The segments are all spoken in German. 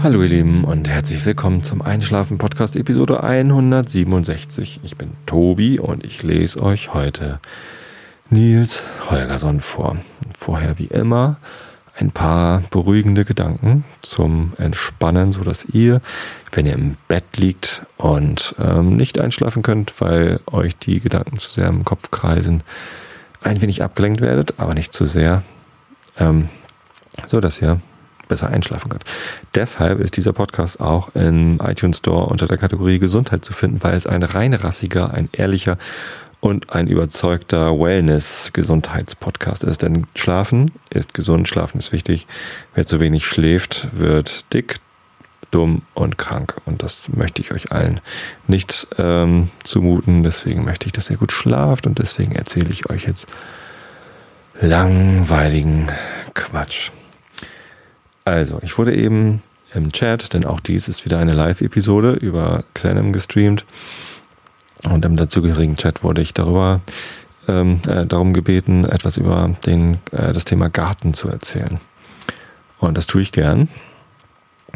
Hallo ihr Lieben und herzlich willkommen zum Einschlafen Podcast Episode 167. Ich bin Tobi und ich lese euch heute Nils Holgersson vor. Vorher wie immer ein paar beruhigende Gedanken zum Entspannen, so dass ihr, wenn ihr im Bett liegt und ähm, nicht einschlafen könnt, weil euch die Gedanken zu sehr im Kopf kreisen, ein wenig abgelenkt werdet, aber nicht zu sehr, ähm, so dass ihr besser einschlafen könnt. Deshalb ist dieser Podcast auch im iTunes Store unter der Kategorie Gesundheit zu finden, weil es ein rein rassiger, ein ehrlicher und ein überzeugter Wellness-Gesundheitspodcast ist. Denn Schlafen ist gesund, Schlafen ist wichtig. Wer zu wenig schläft, wird dick, dumm und krank. Und das möchte ich euch allen nicht ähm, zumuten. Deswegen möchte ich, dass ihr gut schlaft und deswegen erzähle ich euch jetzt langweiligen Quatsch. Also, ich wurde eben im Chat, denn auch dies ist wieder eine Live-Episode über Xenem gestreamt. Und im dazugehörigen Chat wurde ich darüber ähm, äh, darum gebeten, etwas über den, äh, das Thema Garten zu erzählen. Und das tue ich gern,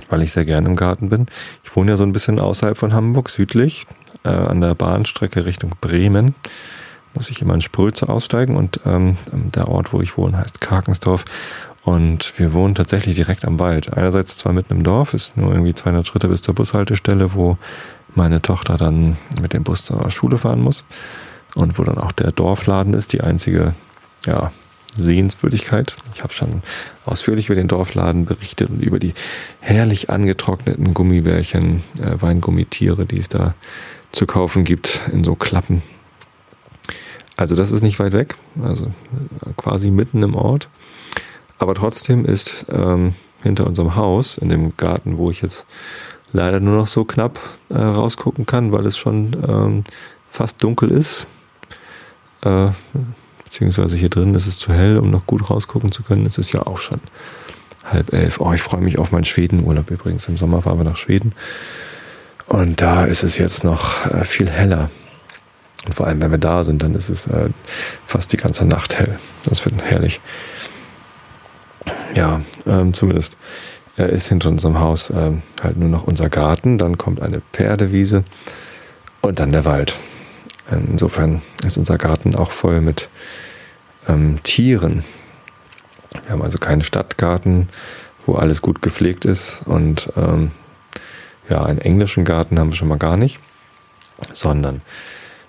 weil ich sehr gern im Garten bin. Ich wohne ja so ein bisschen außerhalb von Hamburg, südlich, äh, an der Bahnstrecke Richtung Bremen. Muss ich immer in Spröze aussteigen und ähm, der Ort, wo ich wohne, heißt Karkensdorf. Und wir wohnen tatsächlich direkt am Wald. Einerseits zwar mitten im Dorf, ist nur irgendwie 200 Schritte bis zur Bushaltestelle, wo meine Tochter dann mit dem Bus zur Schule fahren muss. Und wo dann auch der Dorfladen ist, die einzige ja, Sehenswürdigkeit. Ich habe schon ausführlich über den Dorfladen berichtet und über die herrlich angetrockneten Gummibärchen, äh, Weingummitiere, die es da zu kaufen gibt in so Klappen. Also das ist nicht weit weg, also quasi mitten im Ort. Aber trotzdem ist ähm, hinter unserem Haus, in dem Garten, wo ich jetzt leider nur noch so knapp äh, rausgucken kann, weil es schon ähm, fast dunkel ist, äh, beziehungsweise hier drin ist es zu hell, um noch gut rausgucken zu können. Es ist ja auch schon halb elf. Oh, ich freue mich auf meinen Schwedenurlaub übrigens. Im Sommer fahren wir nach Schweden. Und da ist es jetzt noch äh, viel heller. Und vor allem, wenn wir da sind, dann ist es äh, fast die ganze Nacht hell. Das wird herrlich ja, ähm, zumindest äh, ist hinter unserem Haus äh, halt nur noch unser Garten, dann kommt eine Pferdewiese und dann der Wald. Insofern ist unser Garten auch voll mit ähm, Tieren. Wir haben also keinen Stadtgarten, wo alles gut gepflegt ist und ähm, ja, einen englischen Garten haben wir schon mal gar nicht, sondern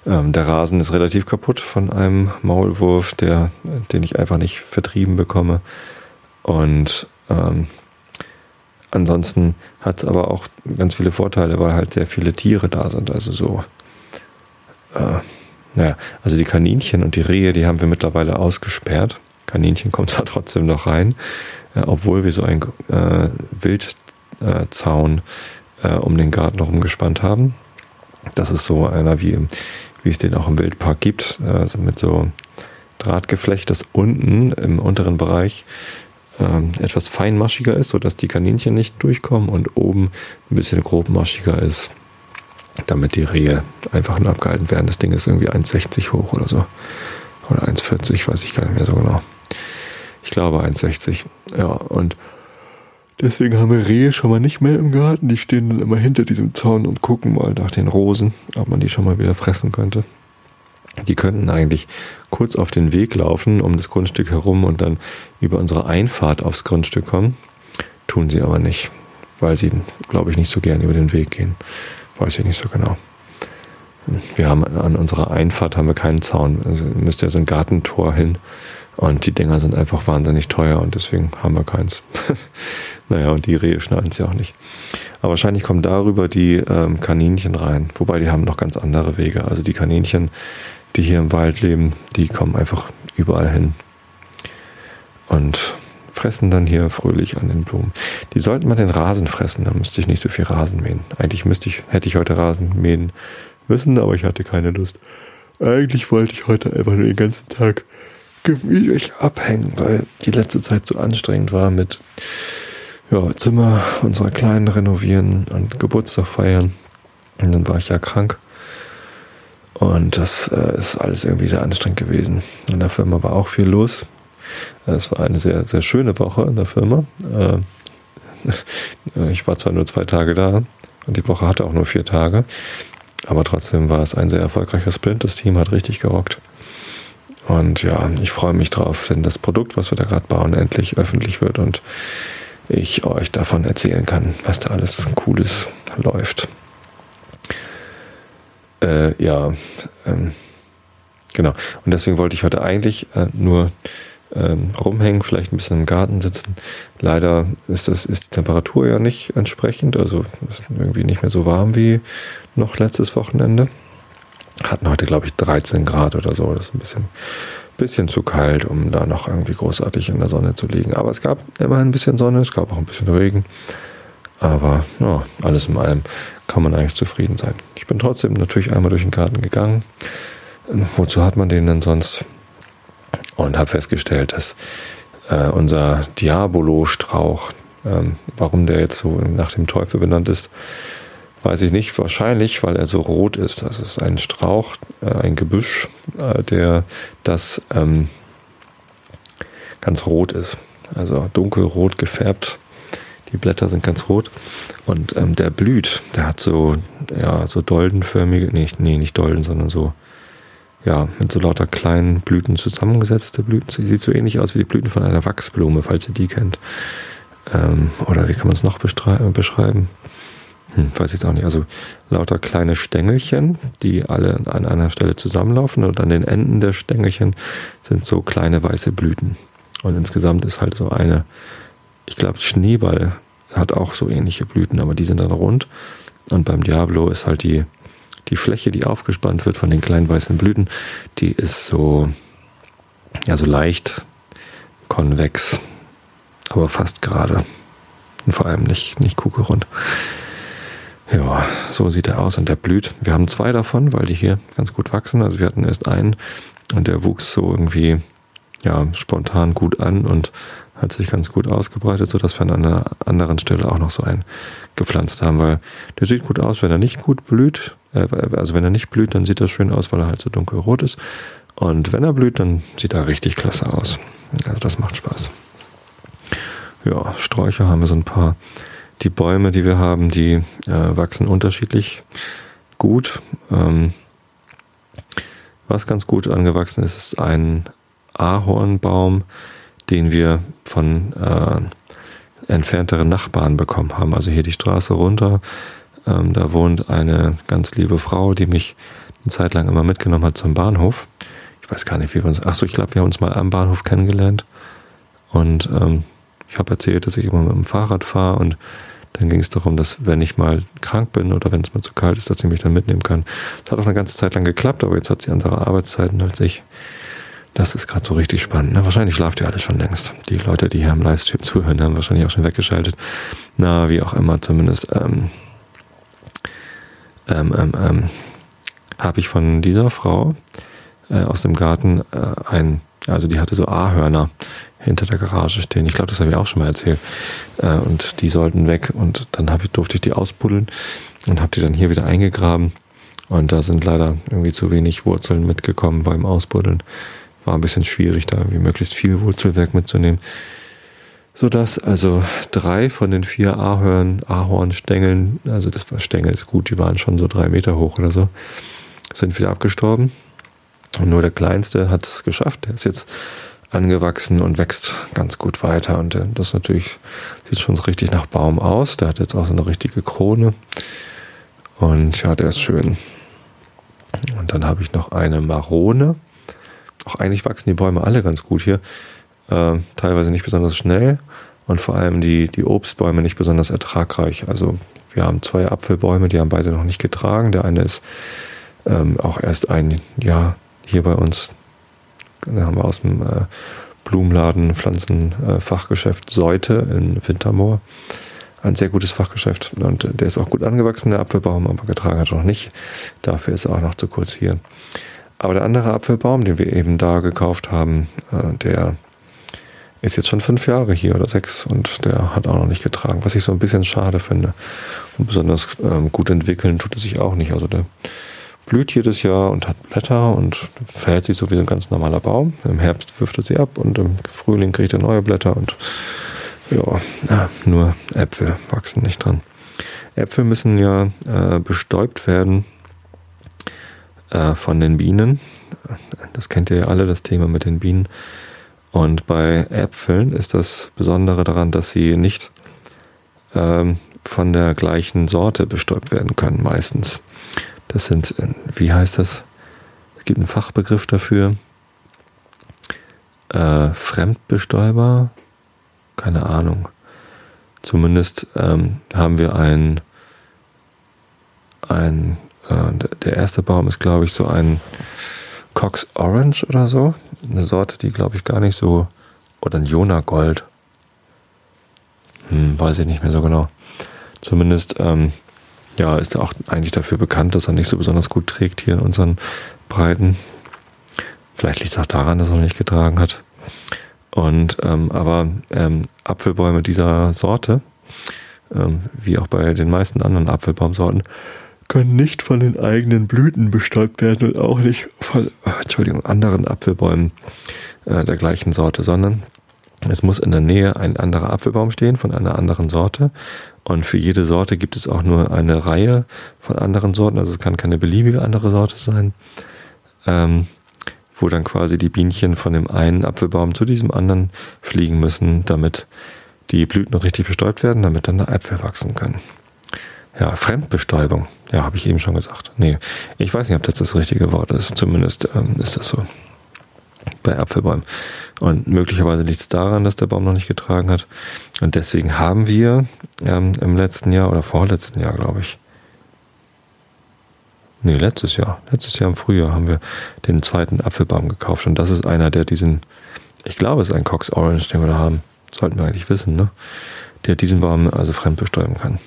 ähm, der Rasen ist relativ kaputt von einem Maulwurf, der, den ich einfach nicht vertrieben bekomme. Und ähm, ansonsten hat es aber auch ganz viele Vorteile, weil halt sehr viele Tiere da sind. Also so, äh, naja, also die Kaninchen und die Rehe, die haben wir mittlerweile ausgesperrt. Kaninchen kommt zwar trotzdem noch rein, äh, obwohl wir so einen äh, Wildzaun äh, um den Garten herum gespannt haben. Das ist so einer, wie, wie es den auch im Wildpark gibt, also mit so Drahtgeflecht, das unten im unteren Bereich ähm, etwas feinmaschiger ist, sodass die Kaninchen nicht durchkommen und oben ein bisschen grobmaschiger ist, damit die Rehe einfach nur abgehalten werden. Das Ding ist irgendwie 1,60 hoch oder so. Oder 1,40, weiß ich gar nicht mehr so genau. Ich glaube 1,60. Ja, und deswegen haben wir Rehe schon mal nicht mehr im Garten. Die stehen dann immer hinter diesem Zaun und gucken mal nach den Rosen, ob man die schon mal wieder fressen könnte. Die könnten eigentlich kurz auf den Weg laufen, um das Grundstück herum und dann über unsere Einfahrt aufs Grundstück kommen. Tun sie aber nicht, weil sie, glaube ich, nicht so gern über den Weg gehen. Weiß ich nicht so genau. Wir haben an unserer Einfahrt haben wir keinen Zaun. Also müsste ja so ein Gartentor hin. Und die Dinger sind einfach wahnsinnig teuer und deswegen haben wir keins. naja, und die Rehe schneiden es ja auch nicht. Aber wahrscheinlich kommen darüber die ähm, Kaninchen rein. Wobei die haben noch ganz andere Wege. Also die Kaninchen die hier im Wald leben, die kommen einfach überall hin und fressen dann hier fröhlich an den Blumen. Die sollten mal den Rasen fressen, dann müsste ich nicht so viel Rasen mähen. Eigentlich müsste ich, hätte ich heute Rasen mähen müssen, aber ich hatte keine Lust. Eigentlich wollte ich heute einfach nur den ganzen Tag gemütlich abhängen, weil die letzte Zeit so anstrengend war mit ja, Zimmer unserer Kleinen renovieren und Geburtstag feiern. Und dann war ich ja krank. Und das äh, ist alles irgendwie sehr anstrengend gewesen. In der Firma war auch viel los. Es war eine sehr, sehr schöne Woche in der Firma. Äh, Ich war zwar nur zwei Tage da und die Woche hatte auch nur vier Tage, aber trotzdem war es ein sehr erfolgreicher Sprint. Das Team hat richtig gerockt. Und ja, ich freue mich drauf, wenn das Produkt, was wir da gerade bauen, endlich öffentlich wird und ich euch davon erzählen kann, was da alles Cooles läuft. Äh, ja, ähm, genau. Und deswegen wollte ich heute eigentlich äh, nur ähm, rumhängen, vielleicht ein bisschen im Garten sitzen. Leider ist, das, ist die Temperatur ja nicht entsprechend, also ist irgendwie nicht mehr so warm wie noch letztes Wochenende. Hatten heute, glaube ich, 13 Grad oder so. Das ist ein bisschen, bisschen zu kalt, um da noch irgendwie großartig in der Sonne zu liegen. Aber es gab immerhin ein bisschen Sonne, es gab auch ein bisschen Regen. Aber ja, alles in allem kann man eigentlich zufrieden sein. Ich bin trotzdem natürlich einmal durch den Garten gegangen. Wozu hat man den denn sonst? Und habe festgestellt, dass äh, unser Diabolo-Strauch, ähm, warum der jetzt so nach dem Teufel benannt ist, Weiß ich nicht, wahrscheinlich, weil er so rot ist. Das ist ein Strauch, äh, ein Gebüsch, äh, der das ähm, ganz rot ist. Also dunkelrot gefärbt. Die Blätter sind ganz rot. Und ähm, der blüht. Der hat so, ja, so doldenförmige, nee, nee, nicht Dolden, sondern so, ja, mit so lauter kleinen Blüten zusammengesetzte Blüten. Sie sieht so ähnlich aus wie die Blüten von einer Wachsblume, falls ihr die kennt. Ähm, oder wie kann man es noch beschreiben? Hm, weiß ich jetzt auch nicht. Also lauter kleine Stängelchen, die alle an einer Stelle zusammenlaufen und an den Enden der Stängelchen sind so kleine weiße Blüten. Und insgesamt ist halt so eine, ich glaube, Schneeball hat auch so ähnliche Blüten, aber die sind dann rund. Und beim Diablo ist halt die, die Fläche, die aufgespannt wird von den kleinen weißen Blüten, die ist so, ja, so leicht konvex, aber fast gerade. Und vor allem nicht, nicht kugelrund. Ja, so sieht er aus und der blüht. Wir haben zwei davon, weil die hier ganz gut wachsen. Also wir hatten erst einen und der wuchs so irgendwie ja, spontan gut an und hat sich ganz gut ausgebreitet, sodass wir an einer anderen Stelle auch noch so einen gepflanzt haben, weil der sieht gut aus, wenn er nicht gut blüht. Äh, also wenn er nicht blüht, dann sieht er schön aus, weil er halt so dunkelrot ist. Und wenn er blüht, dann sieht er richtig klasse aus. Also das macht Spaß. Ja, Sträucher haben wir so ein paar die Bäume, die wir haben, die äh, wachsen unterschiedlich gut. Ähm, was ganz gut angewachsen ist, ist ein Ahornbaum, den wir von äh, entfernteren Nachbarn bekommen haben. Also hier die Straße runter. Ähm, da wohnt eine ganz liebe Frau, die mich eine Zeit lang immer mitgenommen hat zum Bahnhof. Ich weiß gar nicht, wie wir uns. Achso, ich glaube, wir haben uns mal am Bahnhof kennengelernt. Und ähm, ich habe erzählt, dass ich immer mit dem Fahrrad fahre und dann ging es darum, dass wenn ich mal krank bin oder wenn es mal zu kalt ist, dass sie mich dann mitnehmen kann. Das hat auch eine ganze Zeit lang geklappt, aber jetzt hat sie andere Arbeitszeiten als ich. Das ist gerade so richtig spannend. Na, wahrscheinlich schlaft ihr alle schon längst. Die Leute, die hier im Livestream zuhören, haben wahrscheinlich auch schon weggeschaltet. Na, wie auch immer, zumindest ähm, ähm, ähm, ähm habe ich von dieser Frau äh, aus dem Garten äh, ein, also die hatte so Ahörner hinter der Garage stehen. Ich glaube, das habe ich auch schon mal erzählt. Äh, und die sollten weg und dann ich, durfte ich die ausbuddeln und habe die dann hier wieder eingegraben. Und da sind leider irgendwie zu wenig Wurzeln mitgekommen beim Ausbuddeln. War ein bisschen schwierig, da irgendwie möglichst viel Wurzelwerk mitzunehmen. Sodass also drei von den vier Ahorn, Ahornstängeln, also das war Stängel ist gut, die waren schon so drei Meter hoch oder so, sind wieder abgestorben. Und nur der kleinste hat es geschafft. Der ist jetzt angewachsen und wächst ganz gut weiter. Und äh, das natürlich sieht schon so richtig nach Baum aus. Der hat jetzt auch so eine richtige Krone. Und ja, der ist schön. Und dann habe ich noch eine Marone. Auch eigentlich wachsen die Bäume alle ganz gut hier. Äh, teilweise nicht besonders schnell und vor allem die, die Obstbäume nicht besonders ertragreich. Also wir haben zwei Apfelbäume, die haben beide noch nicht getragen. Der eine ist ähm, auch erst ein Jahr hier bei uns da haben wir aus dem äh, Blumenladen, Pflanzenfachgeschäft äh, Seute in Wintermoor. Ein sehr gutes Fachgeschäft und der ist auch gut angewachsen, der Apfelbaum, aber getragen hat er noch nicht. Dafür ist er auch noch zu kurz hier. Aber der andere Apfelbaum, den wir eben da gekauft haben, äh, der ist jetzt schon fünf Jahre hier oder sechs und der hat auch noch nicht getragen, was ich so ein bisschen schade finde. Und besonders ähm, gut entwickeln tut er sich auch nicht. Also der blüht jedes Jahr und hat Blätter und verhält sich so wie ein ganz normaler Baum. Im Herbst wirft er sie ab und im Frühling kriegt er neue Blätter und Ja, nur Äpfel wachsen nicht dran. Äpfel müssen ja äh, bestäubt werden äh, von den Bienen. Das kennt ihr ja alle, das Thema mit den Bienen. Und bei Äpfeln ist das Besondere daran, dass sie nicht ähm, von der gleichen Sorte bestäubt werden können, meistens. Das sind, wie heißt das? Es gibt einen Fachbegriff dafür. Äh, Fremdbestäuber? Keine Ahnung. Zumindest ähm, haben wir ein, ein der erste Baum ist, glaube ich, so ein Cox Orange oder so. Eine Sorte, die, glaube ich, gar nicht so. Oder ein Jona Gold. Hm, weiß ich nicht mehr so genau. Zumindest, ähm, ja, ist er auch eigentlich dafür bekannt, dass er nicht so besonders gut trägt hier in unseren Breiten. Vielleicht liegt es auch daran, dass er noch nicht getragen hat. Und ähm, aber ähm, Apfelbäume dieser Sorte, ähm, wie auch bei den meisten anderen Apfelbaumsorten, können nicht von den eigenen Blüten bestäubt werden und auch nicht von ah, Entschuldigung, anderen Apfelbäumen äh, der gleichen Sorte, sondern es muss in der Nähe ein anderer Apfelbaum stehen von einer anderen Sorte. Und für jede Sorte gibt es auch nur eine Reihe von anderen Sorten. Also es kann keine beliebige andere Sorte sein. Ähm, wo dann quasi die Bienchen von dem einen Apfelbaum zu diesem anderen fliegen müssen, damit die Blüten richtig bestäubt werden, damit dann da Äpfel wachsen können. Ja, Fremdbestäubung. Ja, habe ich eben schon gesagt. Nee, ich weiß nicht, ob das das richtige Wort ist. Zumindest ähm, ist das so bei Apfelbäumen. Und möglicherweise liegt es daran, dass der Baum noch nicht getragen hat. Und deswegen haben wir ähm, im letzten Jahr oder vorletzten Jahr, glaube ich, nee, letztes Jahr, letztes Jahr im Frühjahr haben wir den zweiten Apfelbaum gekauft. Und das ist einer, der diesen, ich glaube, es ist ein Cox Orange, den wir da haben. Sollten wir eigentlich wissen, ne? Der diesen Baum also fremd bestäuben kann.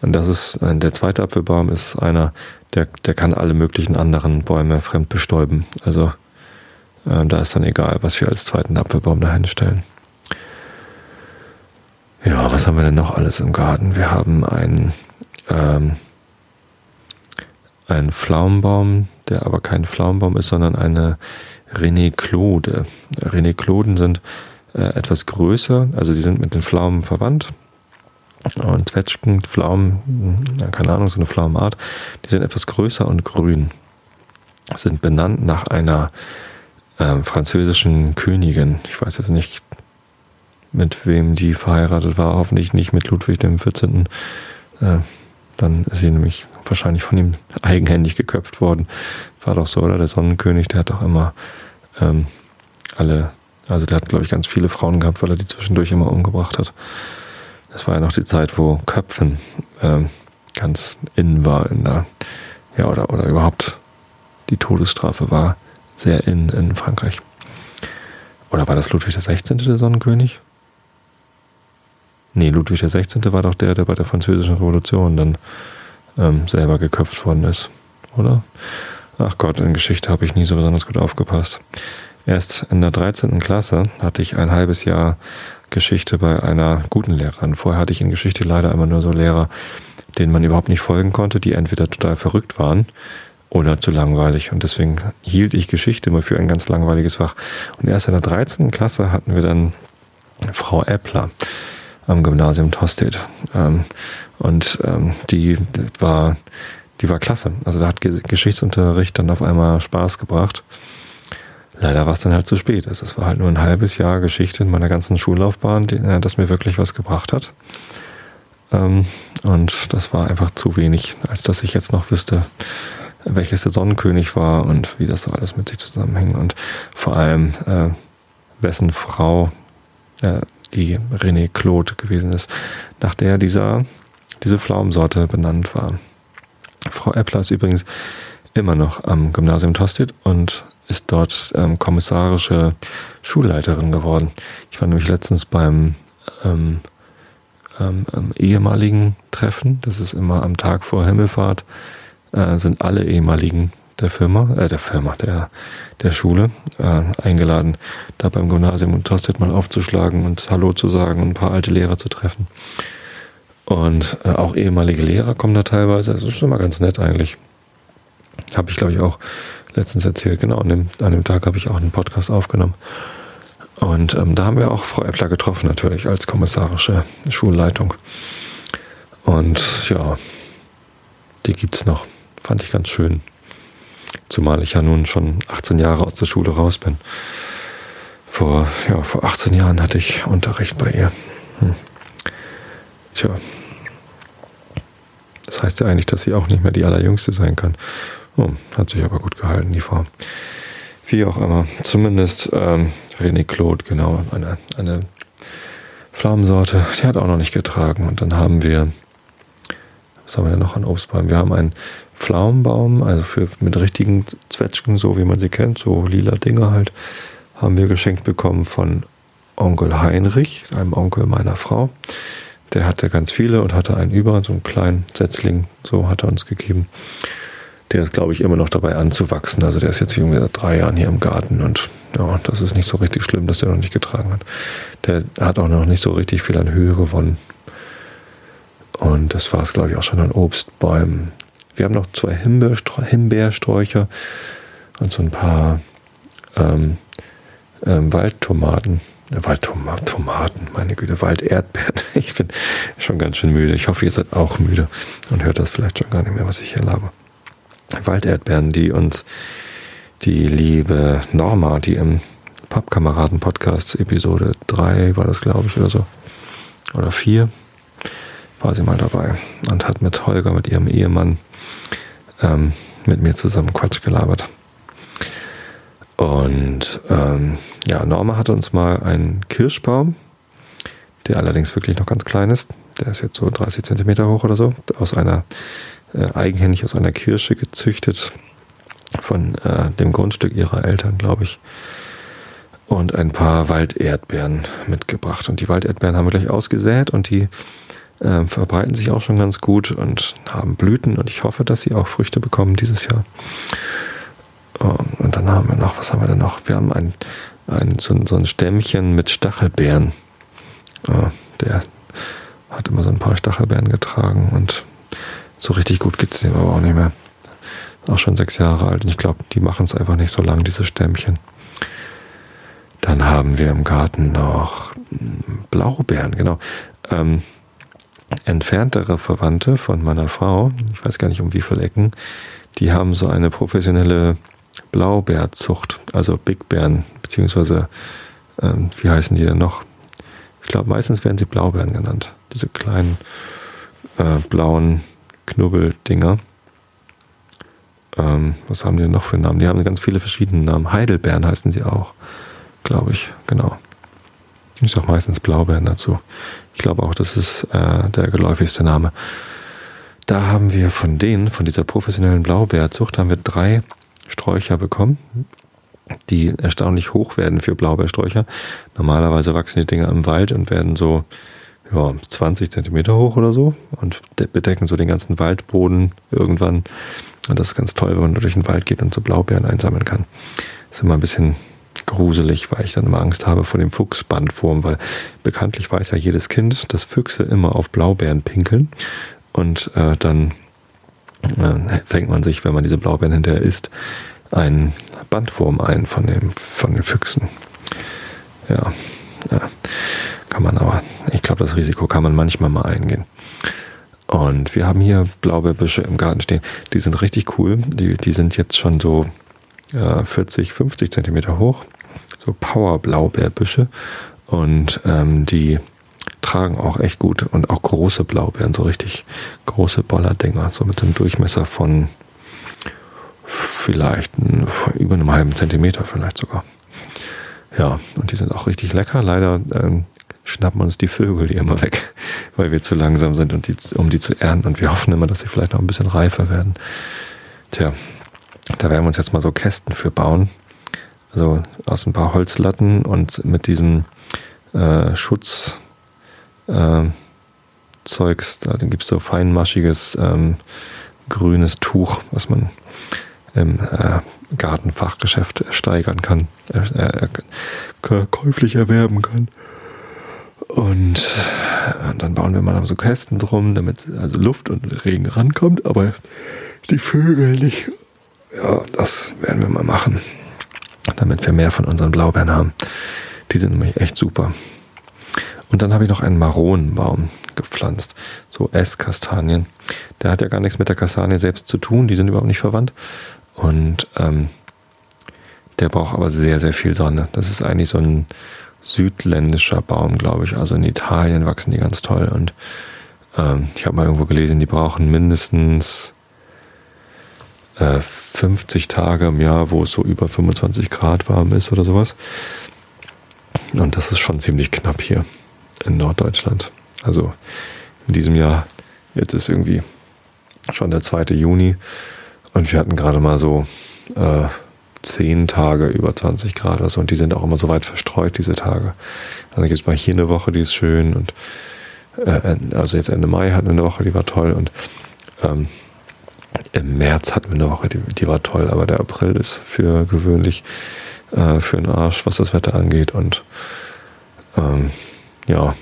Und das ist, der zweite Apfelbaum ist einer, der, der kann alle möglichen anderen Bäume fremd bestäuben. Also äh, da ist dann egal, was wir als zweiten Apfelbaum dahin stellen. Ja, was haben wir denn noch alles im Garten? Wir haben einen, ähm, einen Pflaumenbaum, der aber kein Pflaumenbaum ist, sondern eine. René Clauden sind äh, etwas größer, also sie sind mit den Pflaumen verwandt, und Zwetschgen, Pflaumen, keine Ahnung, so eine Pflaumenart, die sind etwas größer und grün. Sind benannt nach einer äh, französischen Königin. Ich weiß jetzt nicht, mit wem die verheiratet war. Hoffentlich nicht mit Ludwig dem 14. Äh, dann ist sie nämlich wahrscheinlich von ihm eigenhändig geköpft worden. War doch so, oder? Der Sonnenkönig, der hat doch immer ähm, alle, also der hat, glaube ich, ganz viele Frauen gehabt, weil er die zwischendurch immer umgebracht hat. Das war ja noch die Zeit, wo Köpfen ähm, ganz in war in der, ja, oder, oder überhaupt die Todesstrafe war sehr in in Frankreich. Oder war das Ludwig XVI. der Sonnenkönig? Nee, Ludwig XVI. war doch der, der bei der Französischen Revolution dann ähm, selber geköpft worden ist, oder? Ach Gott, in Geschichte habe ich nie so besonders gut aufgepasst. Erst in der 13. Klasse hatte ich ein halbes Jahr Geschichte bei einer guten Lehrerin. Vorher hatte ich in Geschichte leider immer nur so Lehrer, denen man überhaupt nicht folgen konnte, die entweder total verrückt waren oder zu langweilig. Und deswegen hielt ich Geschichte immer für ein ganz langweiliges Fach. Und erst in der 13. Klasse hatten wir dann Frau Eppler am Gymnasium Tostedt. Ähm, und ähm, die war, die war klasse. Also da hat Geschichtsunterricht dann auf einmal Spaß gebracht. Leider war es dann halt zu spät. Also es war halt nur ein halbes Jahr Geschichte in meiner ganzen Schullaufbahn, die, äh, das mir wirklich was gebracht hat. Ähm, und das war einfach zu wenig, als dass ich jetzt noch wüsste, welches der Sonnenkönig war und wie das so alles mit sich zusammenhängt. Und vor allem, äh, wessen Frau äh, die René Claude gewesen ist, nach der dieser, diese Pflaumensorte benannt war. Frau Eppler ist übrigens immer noch am Gymnasium Tosted und ist dort ähm, kommissarische Schulleiterin geworden. Ich war nämlich letztens beim ähm, ähm, ähm, ehemaligen Treffen, das ist immer am Tag vor Himmelfahrt, äh, sind alle ehemaligen der Firma, äh, der Firma, der, der Schule äh, eingeladen, da beim Gymnasium und Tosted mal aufzuschlagen und Hallo zu sagen und ein paar alte Lehrer zu treffen. Und äh, auch ehemalige Lehrer kommen da teilweise. Das ist mal ganz nett eigentlich. Habe ich, glaube ich, auch letztens erzählt. Genau, an dem, an dem Tag habe ich auch einen Podcast aufgenommen. Und ähm, da haben wir auch Frau Eppler getroffen, natürlich als kommissarische Schulleitung. Und ja, die gibt es noch. Fand ich ganz schön. Zumal ich ja nun schon 18 Jahre aus der Schule raus bin. Vor, ja, vor 18 Jahren hatte ich Unterricht bei ihr. Hm. Tja. Das heißt ja eigentlich, dass sie auch nicht mehr die Allerjüngste sein kann. Oh, hat sich aber gut gehalten, die Frau. Wie auch immer. Zumindest ähm, René Claude, genau, eine, eine Pflaumensorte, die hat auch noch nicht getragen. Und dann haben wir, was haben wir denn noch an Obstbäumen? Wir haben einen Pflaumenbaum, also für, mit richtigen Zwetschgen, so wie man sie kennt, so lila Dinger halt, haben wir geschenkt bekommen von Onkel Heinrich, einem Onkel meiner Frau. Der hatte ganz viele und hatte einen über, so einen kleinen Setzling, so hat er uns gegeben. Der ist, glaube ich, immer noch dabei anzuwachsen. Also der ist jetzt irgendwie seit drei Jahren hier im Garten und ja, das ist nicht so richtig schlimm, dass der noch nicht getragen hat. Der hat auch noch nicht so richtig viel an Höhe gewonnen. Und das war es, glaube ich, auch schon an Obstbäumen. Wir haben noch zwei Himbeersträucher und so ein paar ähm, ähm, Waldtomaten. Äh, Waldtomaten, meine Güte, Walderdbeeren. Ich bin schon ganz schön müde. Ich hoffe, ihr seid auch müde und hört das vielleicht schon gar nicht mehr, was ich hier labe. Walderdbeeren, die uns die liebe Norma, die im Pappkameraden-Podcast Episode 3 war das, glaube ich, oder so, oder 4, war sie mal dabei und hat mit Holger, mit ihrem Ehemann, ähm, mit mir zusammen Quatsch gelabert. Und ähm, ja, Norma hat uns mal einen Kirschbaum, der allerdings wirklich noch ganz klein ist. Der ist jetzt so 30 Zentimeter hoch oder so, aus einer äh, eigenhändig aus einer Kirsche gezüchtet, von äh, dem Grundstück ihrer Eltern, glaube ich. Und ein paar Walderdbeeren mitgebracht. Und die Walderdbeeren haben wir gleich ausgesät und die äh, verbreiten sich auch schon ganz gut und haben Blüten. Und ich hoffe, dass sie auch Früchte bekommen dieses Jahr. Und dann haben wir noch, was haben wir denn noch? Wir haben ein, ein, so, so ein Stämmchen mit Stachelbeeren. Äh, der hat immer so ein paar Stachelbeeren getragen und so richtig gut gibt es den aber auch nicht mehr. Auch schon sechs Jahre alt und ich glaube, die machen es einfach nicht so lang, diese Stämmchen. Dann haben wir im Garten noch Blaubeeren, genau. Ähm, entferntere Verwandte von meiner Frau, ich weiß gar nicht um wie viele Ecken, die haben so eine professionelle Blaubeerzucht, also Big Bären, beziehungsweise, ähm, wie heißen die denn noch? Ich glaube, meistens werden sie Blaubeeren genannt. Diese kleinen äh, blauen Knubbeldinger. Ähm, was haben die denn noch für Namen? Die haben ganz viele verschiedene Namen. Heidelbeeren heißen sie auch, glaube ich, genau. Ich sage meistens Blaubeeren dazu. Ich glaube auch, das ist äh, der geläufigste Name. Da haben wir von denen, von dieser professionellen Blaubeerzucht, haben wir drei Sträucher bekommen, die erstaunlich hoch werden für Blaubeersträucher. Normalerweise wachsen die Dinger im Wald und werden so ja, 20 Zentimeter hoch oder so und bedecken so den ganzen Waldboden irgendwann. Und das ist ganz toll, wenn man durch den Wald geht und so Blaubeeren einsammeln kann. Das ist immer ein bisschen gruselig, weil ich dann immer Angst habe vor dem Fuchsbandwurm, weil bekanntlich weiß ja jedes Kind, dass Füchse immer auf Blaubeeren pinkeln und äh, dann äh, fängt man sich, wenn man diese Blaubeeren hinterher isst, einen Bandwurm ein von, dem, von den Füchsen. Ja, ja. Kann man aber, ich glaube, das Risiko kann man manchmal mal eingehen. Und wir haben hier Blaubeerbüsche im Garten stehen. Die sind richtig cool. Die, die sind jetzt schon so äh, 40, 50 Zentimeter hoch. So Power-Blaubeerbüsche. Und ähm, die tragen auch echt gut. Und auch große Blaubeeren, so richtig große Bollerdinger. So mit einem Durchmesser von vielleicht über einem halben Zentimeter vielleicht sogar. Ja, und die sind auch richtig lecker. Leider ähm, schnappen uns die Vögel die immer weg, weil wir zu langsam sind, und die, um die zu ernten. Und wir hoffen immer, dass sie vielleicht noch ein bisschen reifer werden. Tja, da werden wir uns jetzt mal so Kästen für bauen. Also aus ein paar Holzlatten und mit diesem äh, Schutz äh, Zeugs, da gibt es so feinmaschiges ähm, grünes Tuch, was man im äh, Gartenfachgeschäft steigern kann, äh, käuflich erwerben kann. Und äh, dann bauen wir mal so Kästen drum, damit also Luft und Regen rankommt, aber die Vögel nicht. Ja, das werden wir mal machen, damit wir mehr von unseren Blaubeeren haben. Die sind nämlich echt super. Und dann habe ich noch einen Maronenbaum gepflanzt. So Esskastanien. Der hat ja gar nichts mit der Kastanie selbst zu tun. Die sind überhaupt nicht verwandt. Und ähm, der braucht aber sehr, sehr viel Sonne. Das ist eigentlich so ein südländischer Baum, glaube ich. Also in Italien wachsen die ganz toll. Und ähm, ich habe mal irgendwo gelesen, die brauchen mindestens äh, 50 Tage im Jahr, wo es so über 25 Grad warm ist oder sowas. Und das ist schon ziemlich knapp hier in Norddeutschland. Also in diesem Jahr, jetzt ist irgendwie schon der 2. Juni und wir hatten gerade mal so äh, 10 Tage über 20 Grad oder so und die sind auch immer so weit verstreut, diese Tage. Also gibt es mal hier eine Woche, die ist schön und äh, also jetzt Ende Mai hatten wir eine Woche, die war toll und ähm, im März hatten wir eine Woche, die, die, war toll, aber der April ist für gewöhnlich äh, für den Arsch, was das Wetter angeht und ähm, ja,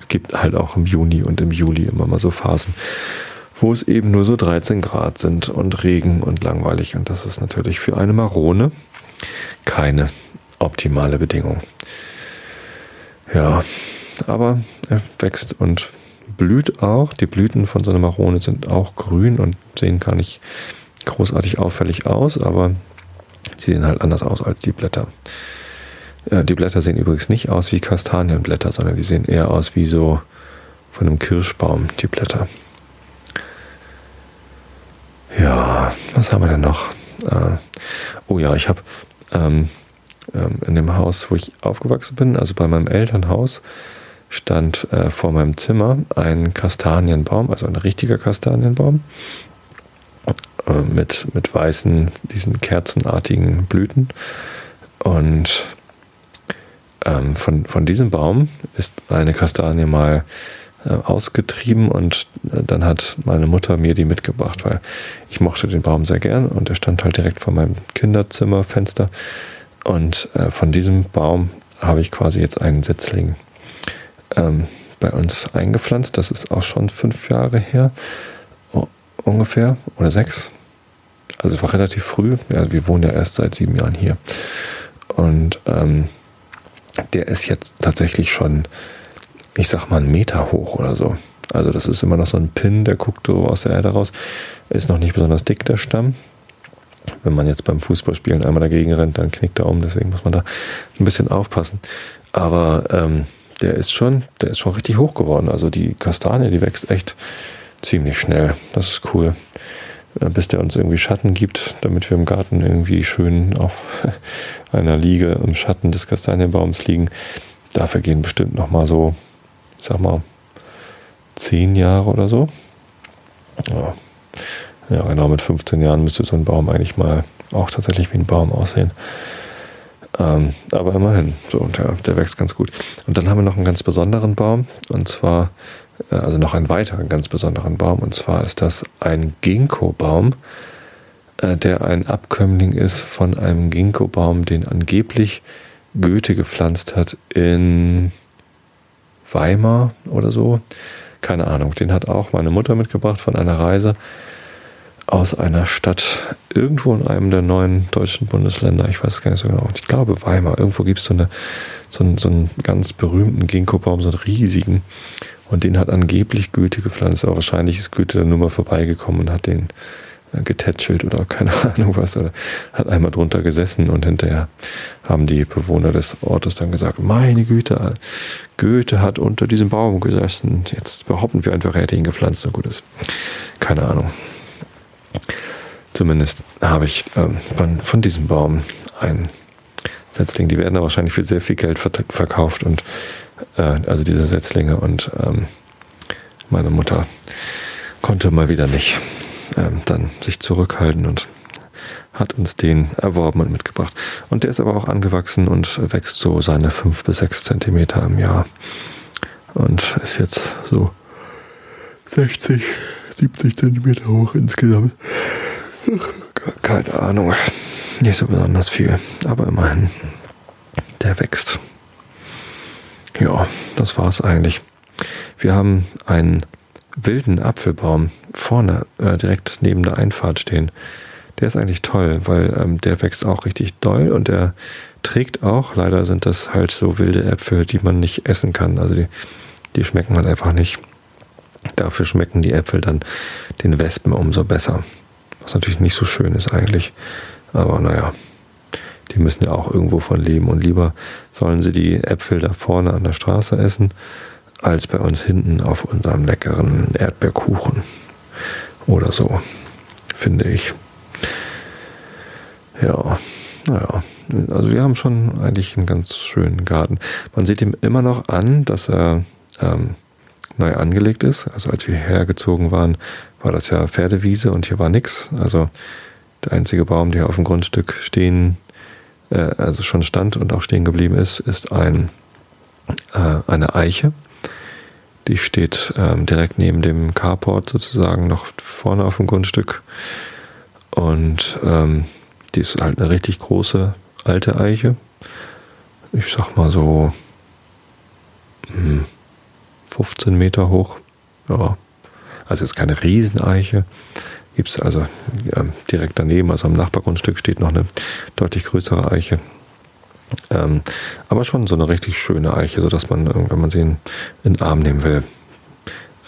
es gibt halt auch im Juni und im Juli immer mal so Phasen, wo es eben nur so 13 Grad sind und Regen und langweilig. Und das ist natürlich für eine Marone keine optimale Bedingung. Ja, aber er wächst und blüht auch. Die Blüten von so einer Marone sind auch grün und sehen gar nicht großartig auffällig aus, aber sie sehen halt anders aus als die Blätter. Äh, die Blätter sehen übrigens nicht aus wie Kastanienblätter, sondern die sehen eher aus wie so von einem Kirschbaum, die Blätter. Ja, was haben wir denn noch? Äh, oh ja, ich habe ähm, ähm, in dem Haus, wo ich aufgewachsen bin, also bei meinem Elternhaus, stand äh, vor meinem Zimmer ein Kastanienbaum, also ein richtiger Kastanienbaum äh, mit, mit weißen, diesen kerzenartigen Blüten. Und ähm, von, von diesem Baum ist eine Kastanie mal ausgetrieben und äh, dann hat meine Mutter mir die mitgebracht, weil ich mochte den Baum sehr gern und er stand halt direkt vor meinem Kinderzimmerfenster. Und äh, von diesem Baum habe ich quasi jetzt einen Setzling ähm, bei uns eingepflanzt. Das ist auch schon fünf Jahre her, ungefähr, oder sechs. Also es war relativ früh. Ja, wir wohnen ja erst seit sieben Jahren hier. Und ähm, der ist jetzt tatsächlich schon, ich sag mal, einen Meter hoch oder so. Also das ist immer noch so ein Pin, der guckt so aus der Erde raus. Ist noch nicht besonders dick, der Stamm. Wenn man jetzt beim Fußballspielen einmal dagegen rennt, dann knickt er um, deswegen muss man da ein bisschen aufpassen. Aber ähm, der ist schon, der ist schon richtig hoch geworden. Also die Kastanie, die wächst echt ziemlich schnell. Das ist cool. Äh, bis der uns irgendwie Schatten gibt, damit wir im Garten irgendwie schön auf einer Liege im Schatten des Kastanienbaums liegen. Dafür gehen bestimmt noch mal so, ich sag mal, zehn Jahre oder so. Ja. ja, genau, mit 15 Jahren müsste so ein Baum eigentlich mal auch tatsächlich wie ein Baum aussehen. Ähm, aber immerhin, so, der, der wächst ganz gut. Und dann haben wir noch einen ganz besonderen Baum, und zwar äh, also noch einen weiteren ganz besonderen Baum. Und zwar ist das ein Ginkgo-Baum, äh, der ein Abkömmling ist von einem Ginkgo-Baum, den angeblich Goethe gepflanzt hat in Weimar oder so. Keine Ahnung. Den hat auch meine Mutter mitgebracht von einer Reise aus einer Stadt irgendwo in einem der neuen deutschen Bundesländer. Ich weiß es gar nicht so genau. Ich glaube Weimar. Irgendwo gibt es so, eine, so, einen, so einen ganz berühmten Ginkgo-Baum, so einen riesigen. Und den hat angeblich Goethe gepflanzt, aber wahrscheinlich ist Goethe dann nur mal vorbeigekommen und hat den getätschelt oder keine Ahnung was, oder hat einmal drunter gesessen und hinterher haben die Bewohner des Ortes dann gesagt, meine Güte, Goethe hat unter diesem Baum gesessen, jetzt behaupten wir einfach, er hätte ihn gepflanzt, so gut ist. Keine Ahnung. Zumindest habe ich ähm, von, von diesem Baum ein Setzling, die werden da wahrscheinlich für sehr viel Geld verkauft und äh, also diese Setzlinge und ähm, meine Mutter konnte mal wieder nicht ähm, dann sich zurückhalten und hat uns den erworben und mitgebracht. Und der ist aber auch angewachsen und wächst so seine fünf bis sechs Zentimeter im Jahr. Und ist jetzt so 60, 70 Zentimeter hoch insgesamt. Keine Ahnung. Nicht so besonders viel, aber immerhin. Der wächst. Ja, das war's eigentlich. Wir haben einen wilden Apfelbaum vorne, äh, direkt neben der Einfahrt stehen. Der ist eigentlich toll, weil ähm, der wächst auch richtig doll und der trägt auch. Leider sind das halt so wilde Äpfel, die man nicht essen kann. Also die, die schmecken halt einfach nicht. Dafür schmecken die Äpfel dann den Wespen umso besser. Was natürlich nicht so schön ist eigentlich. Aber naja, die müssen ja auch irgendwo von leben. Und lieber sollen sie die Äpfel da vorne an der Straße essen, als bei uns hinten auf unserem leckeren Erdbeerkuchen. Oder so, finde ich. Ja, naja. Also wir haben schon eigentlich einen ganz schönen Garten. Man sieht ihm immer noch an, dass er ähm, neu angelegt ist. Also als wir hergezogen waren, war das ja Pferdewiese und hier war nichts. Also der einzige Baum, der auf dem Grundstück stehen, äh, also schon stand und auch stehen geblieben ist, ist ein, äh, eine Eiche. Die steht ähm, direkt neben dem Carport sozusagen noch vorne auf dem Grundstück. Und ähm, die ist halt eine richtig große alte Eiche. Ich sag mal so hm, 15 Meter hoch. Ja. Also ist keine Rieseneiche. Gibt es also ja, direkt daneben, also am Nachbargrundstück steht noch eine deutlich größere Eiche. Ähm, aber schon so eine richtig schöne Eiche, sodass man, äh, wenn man sie in, in den Arm nehmen will,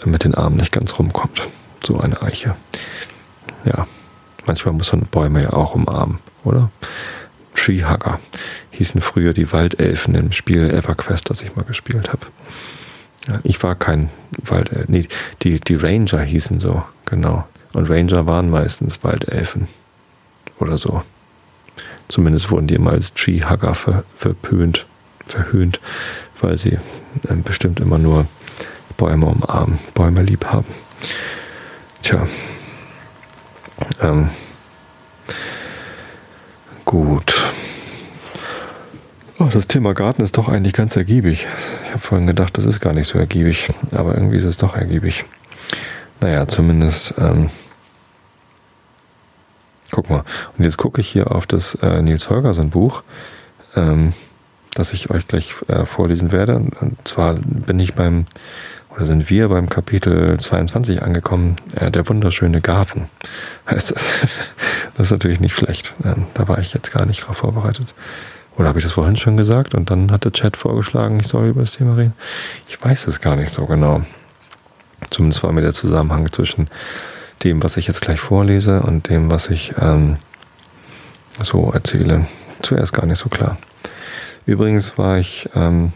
mit den Armen nicht ganz rumkommt. So eine Eiche. Ja, manchmal muss man Bäume ja auch umarmen, oder? Treehugger hießen früher die Waldelfen im Spiel EverQuest, das ich mal gespielt habe. Ja, ich war kein Waldelf. Nee, die, die Ranger hießen so, genau. Und Ranger waren meistens Waldelfen. Oder so. Zumindest wurden die immer als Treehugger ver, verpönt, verhöhnt, weil sie äh, bestimmt immer nur Bäume umarmen, Bäume lieb haben. Tja. Ähm. Gut. Oh, das Thema Garten ist doch eigentlich ganz ergiebig. Ich habe vorhin gedacht, das ist gar nicht so ergiebig, aber irgendwie ist es doch ergiebig. Naja, zumindest. Ähm, guck mal. Und jetzt gucke ich hier auf das äh, Nils Holgersen Buch, ähm, das ich euch gleich äh, vorlesen werde. Und zwar bin ich beim, oder sind wir beim Kapitel 22 angekommen, äh, der wunderschöne Garten heißt das. das ist natürlich nicht schlecht. Ähm, da war ich jetzt gar nicht drauf vorbereitet. Oder habe ich das vorhin schon gesagt und dann hat der Chat vorgeschlagen, ich soll über das Thema reden? Ich weiß es gar nicht so genau. Zumindest war mir der Zusammenhang zwischen dem, was ich jetzt gleich vorlese und dem, was ich ähm, so erzähle, zuerst gar nicht so klar. Übrigens war ich ähm,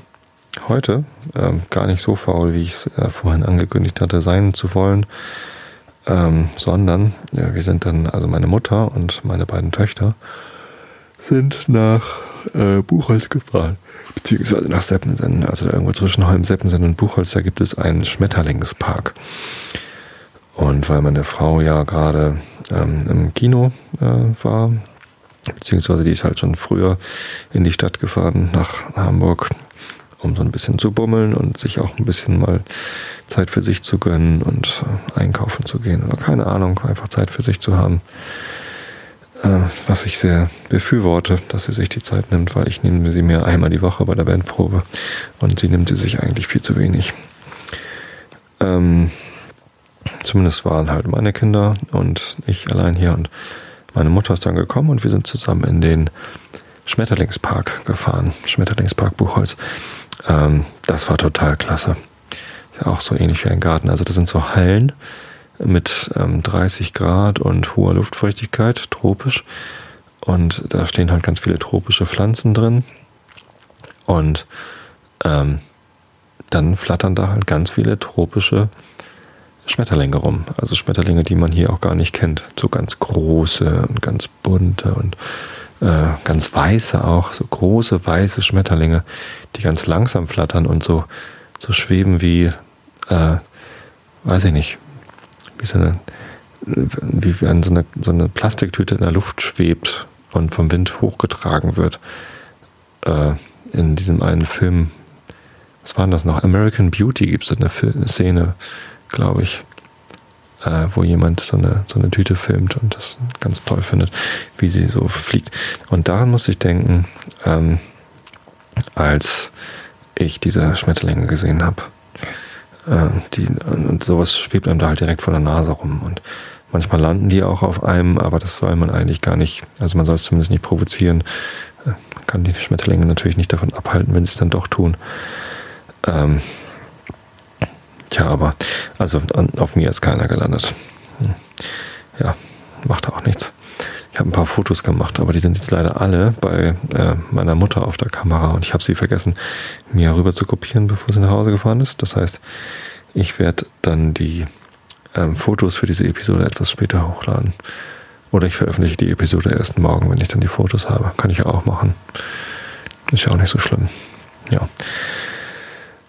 heute ähm, gar nicht so faul, wie ich es äh, vorhin angekündigt hatte, sein zu wollen, ähm, sondern ja, wir sind dann, also meine Mutter und meine beiden Töchter, sind nach äh, Buchholz gefahren. Beziehungsweise nach Seppensen, also irgendwo zwischen Holm, Seppensen und Buchholz, da gibt es einen Schmetterlingspark. Und weil meine Frau ja gerade ähm, im Kino äh, war, beziehungsweise die ist halt schon früher in die Stadt gefahren, nach Hamburg, um so ein bisschen zu bummeln und sich auch ein bisschen mal Zeit für sich zu gönnen und äh, einkaufen zu gehen oder keine Ahnung, einfach Zeit für sich zu haben. Äh, was ich sehr befürworte, dass sie sich die Zeit nimmt, weil ich nehme sie mir einmal die Woche bei der Bandprobe und sie nimmt sie sich eigentlich viel zu wenig. Ähm, zumindest waren halt meine Kinder und ich allein hier und meine Mutter ist dann gekommen und wir sind zusammen in den Schmetterlingspark gefahren. Schmetterlingspark Buchholz. Ähm, das war total klasse. Ist ja auch so ähnlich wie ein Garten. Also das sind so Hallen mit ähm, 30 Grad und hoher Luftfeuchtigkeit, tropisch. Und da stehen halt ganz viele tropische Pflanzen drin. Und ähm, dann flattern da halt ganz viele tropische Schmetterlinge rum. Also Schmetterlinge, die man hier auch gar nicht kennt. So ganz große und ganz bunte und äh, ganz weiße auch. So große weiße Schmetterlinge, die ganz langsam flattern und so, so schweben wie, äh, weiß ich nicht, wie so eine, wie wenn so eine, so eine Plastiktüte in der Luft schwebt und vom Wind hochgetragen wird. Äh, in diesem einen Film, was war denn das noch? American Beauty gibt es eine, eine Szene, glaube ich, äh, wo jemand so eine, so eine Tüte filmt und das ganz toll findet, wie sie so fliegt. Und daran musste ich denken, ähm, als ich diese Schmetterlinge gesehen habe. Äh, die, und sowas schwebt einem da halt direkt vor der Nase rum. Und manchmal landen die auch auf einem, aber das soll man eigentlich gar nicht, also man soll es zumindest nicht provozieren. Äh, kann die Schmetterlinge natürlich nicht davon abhalten, wenn sie es dann doch tun. Ähm, tja, aber also auf mir ist keiner gelandet. Ja, macht auch nichts. Ich habe ein paar Fotos gemacht, aber die sind jetzt leider alle bei äh, meiner Mutter auf der Kamera und ich habe sie vergessen, mir rüber zu kopieren, bevor sie nach Hause gefahren ist. Das heißt, ich werde dann die ähm, Fotos für diese Episode etwas später hochladen. Oder ich veröffentliche die Episode erst morgen, wenn ich dann die Fotos habe. Kann ich ja auch machen. Ist ja auch nicht so schlimm. Ja.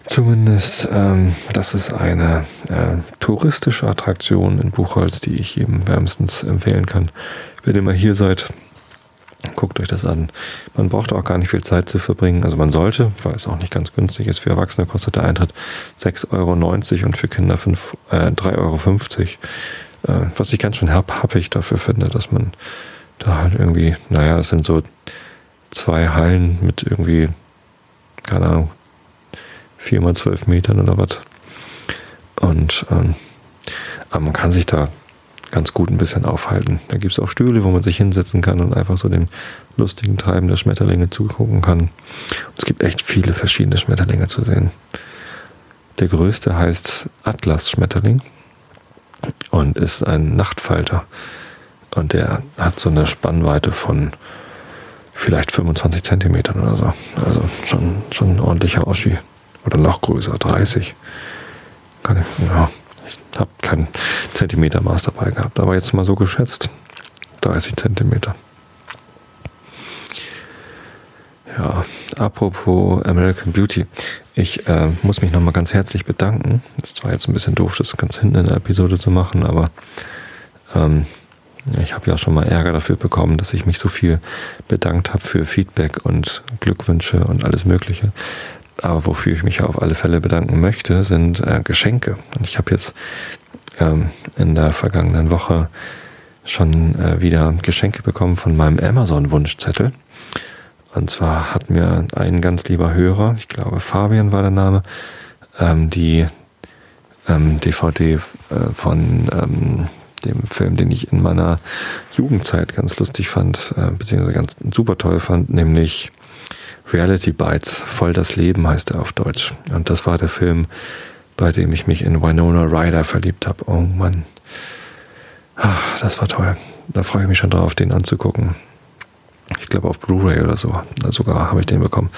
Zumindest, ähm, das ist eine äh, touristische Attraktion in Buchholz, die ich jedem wärmstens empfehlen kann. Wenn ihr mal hier seid, guckt euch das an. Man braucht auch gar nicht viel Zeit zu verbringen. Also man sollte, weil es auch nicht ganz günstig ist. Für Erwachsene kostet der Eintritt 6,90 Euro und für Kinder 5, äh, 3,50 Euro. Äh, was ich ganz schön happig dafür finde, dass man da halt irgendwie, naja, es sind so zwei Hallen mit irgendwie, keine Ahnung, vier mal zwölf Metern oder was. Und ähm, man kann sich da ganz gut ein bisschen aufhalten. Da gibt es auch Stühle, wo man sich hinsetzen kann und einfach so dem lustigen Treiben der Schmetterlinge zugucken kann. Und es gibt echt viele verschiedene Schmetterlinge zu sehen. Der größte heißt Atlas-Schmetterling und ist ein Nachtfalter. Und der hat so eine Spannweite von vielleicht 25 Zentimetern oder so. Also schon, schon ein ordentlicher Oschi. Oder noch größer, 30. Kann ich, ja, ich habe kein Zentimetermaß dabei gehabt, aber jetzt mal so geschätzt 30 Zentimeter. Ja, apropos American Beauty. Ich äh, muss mich nochmal ganz herzlich bedanken. Es war jetzt ein bisschen doof, das ganz hinten in der Episode zu machen, aber ähm, ich habe ja schon mal Ärger dafür bekommen, dass ich mich so viel bedankt habe für Feedback und Glückwünsche und alles Mögliche. Aber wofür ich mich auf alle Fälle bedanken möchte, sind äh, Geschenke. Und ich habe jetzt ähm, in der vergangenen Woche schon äh, wieder Geschenke bekommen von meinem Amazon-Wunschzettel. Und zwar hat mir ein ganz lieber Hörer, ich glaube Fabian war der Name, ähm, die ähm, DVD äh, von ähm, dem Film, den ich in meiner Jugendzeit ganz lustig fand, äh, beziehungsweise ganz super toll fand, nämlich Reality Bites, voll das Leben heißt er auf Deutsch. Und das war der Film, bei dem ich mich in Winona Ryder verliebt habe. Oh Mann. Ach, das war toll. Da freue ich mich schon drauf, den anzugucken ich glaube auf Blu-ray oder so. Sogar habe ich den bekommen.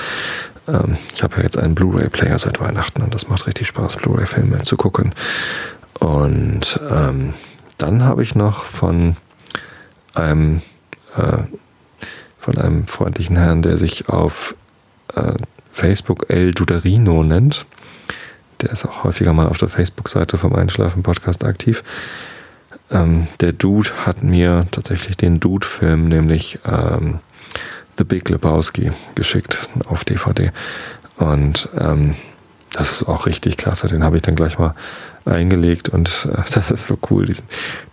Ähm, ich habe ja jetzt einen Blu-ray-Player seit Weihnachten und das macht richtig Spaß, Blu-ray-Filme zu gucken. Und ähm, dann habe ich noch von einem äh, von einem freundlichen Herrn, der sich auf äh, Facebook El Duderino nennt. Der ist auch häufiger mal auf der Facebook-Seite vom Einschlafen-Podcast aktiv. Ähm, der Dude hat mir tatsächlich den Dude-Film, nämlich ähm, The Big Lebowski, geschickt auf DVD. Und ähm, das ist auch richtig klasse. Den habe ich dann gleich mal eingelegt und äh, das ist so cool, diesen,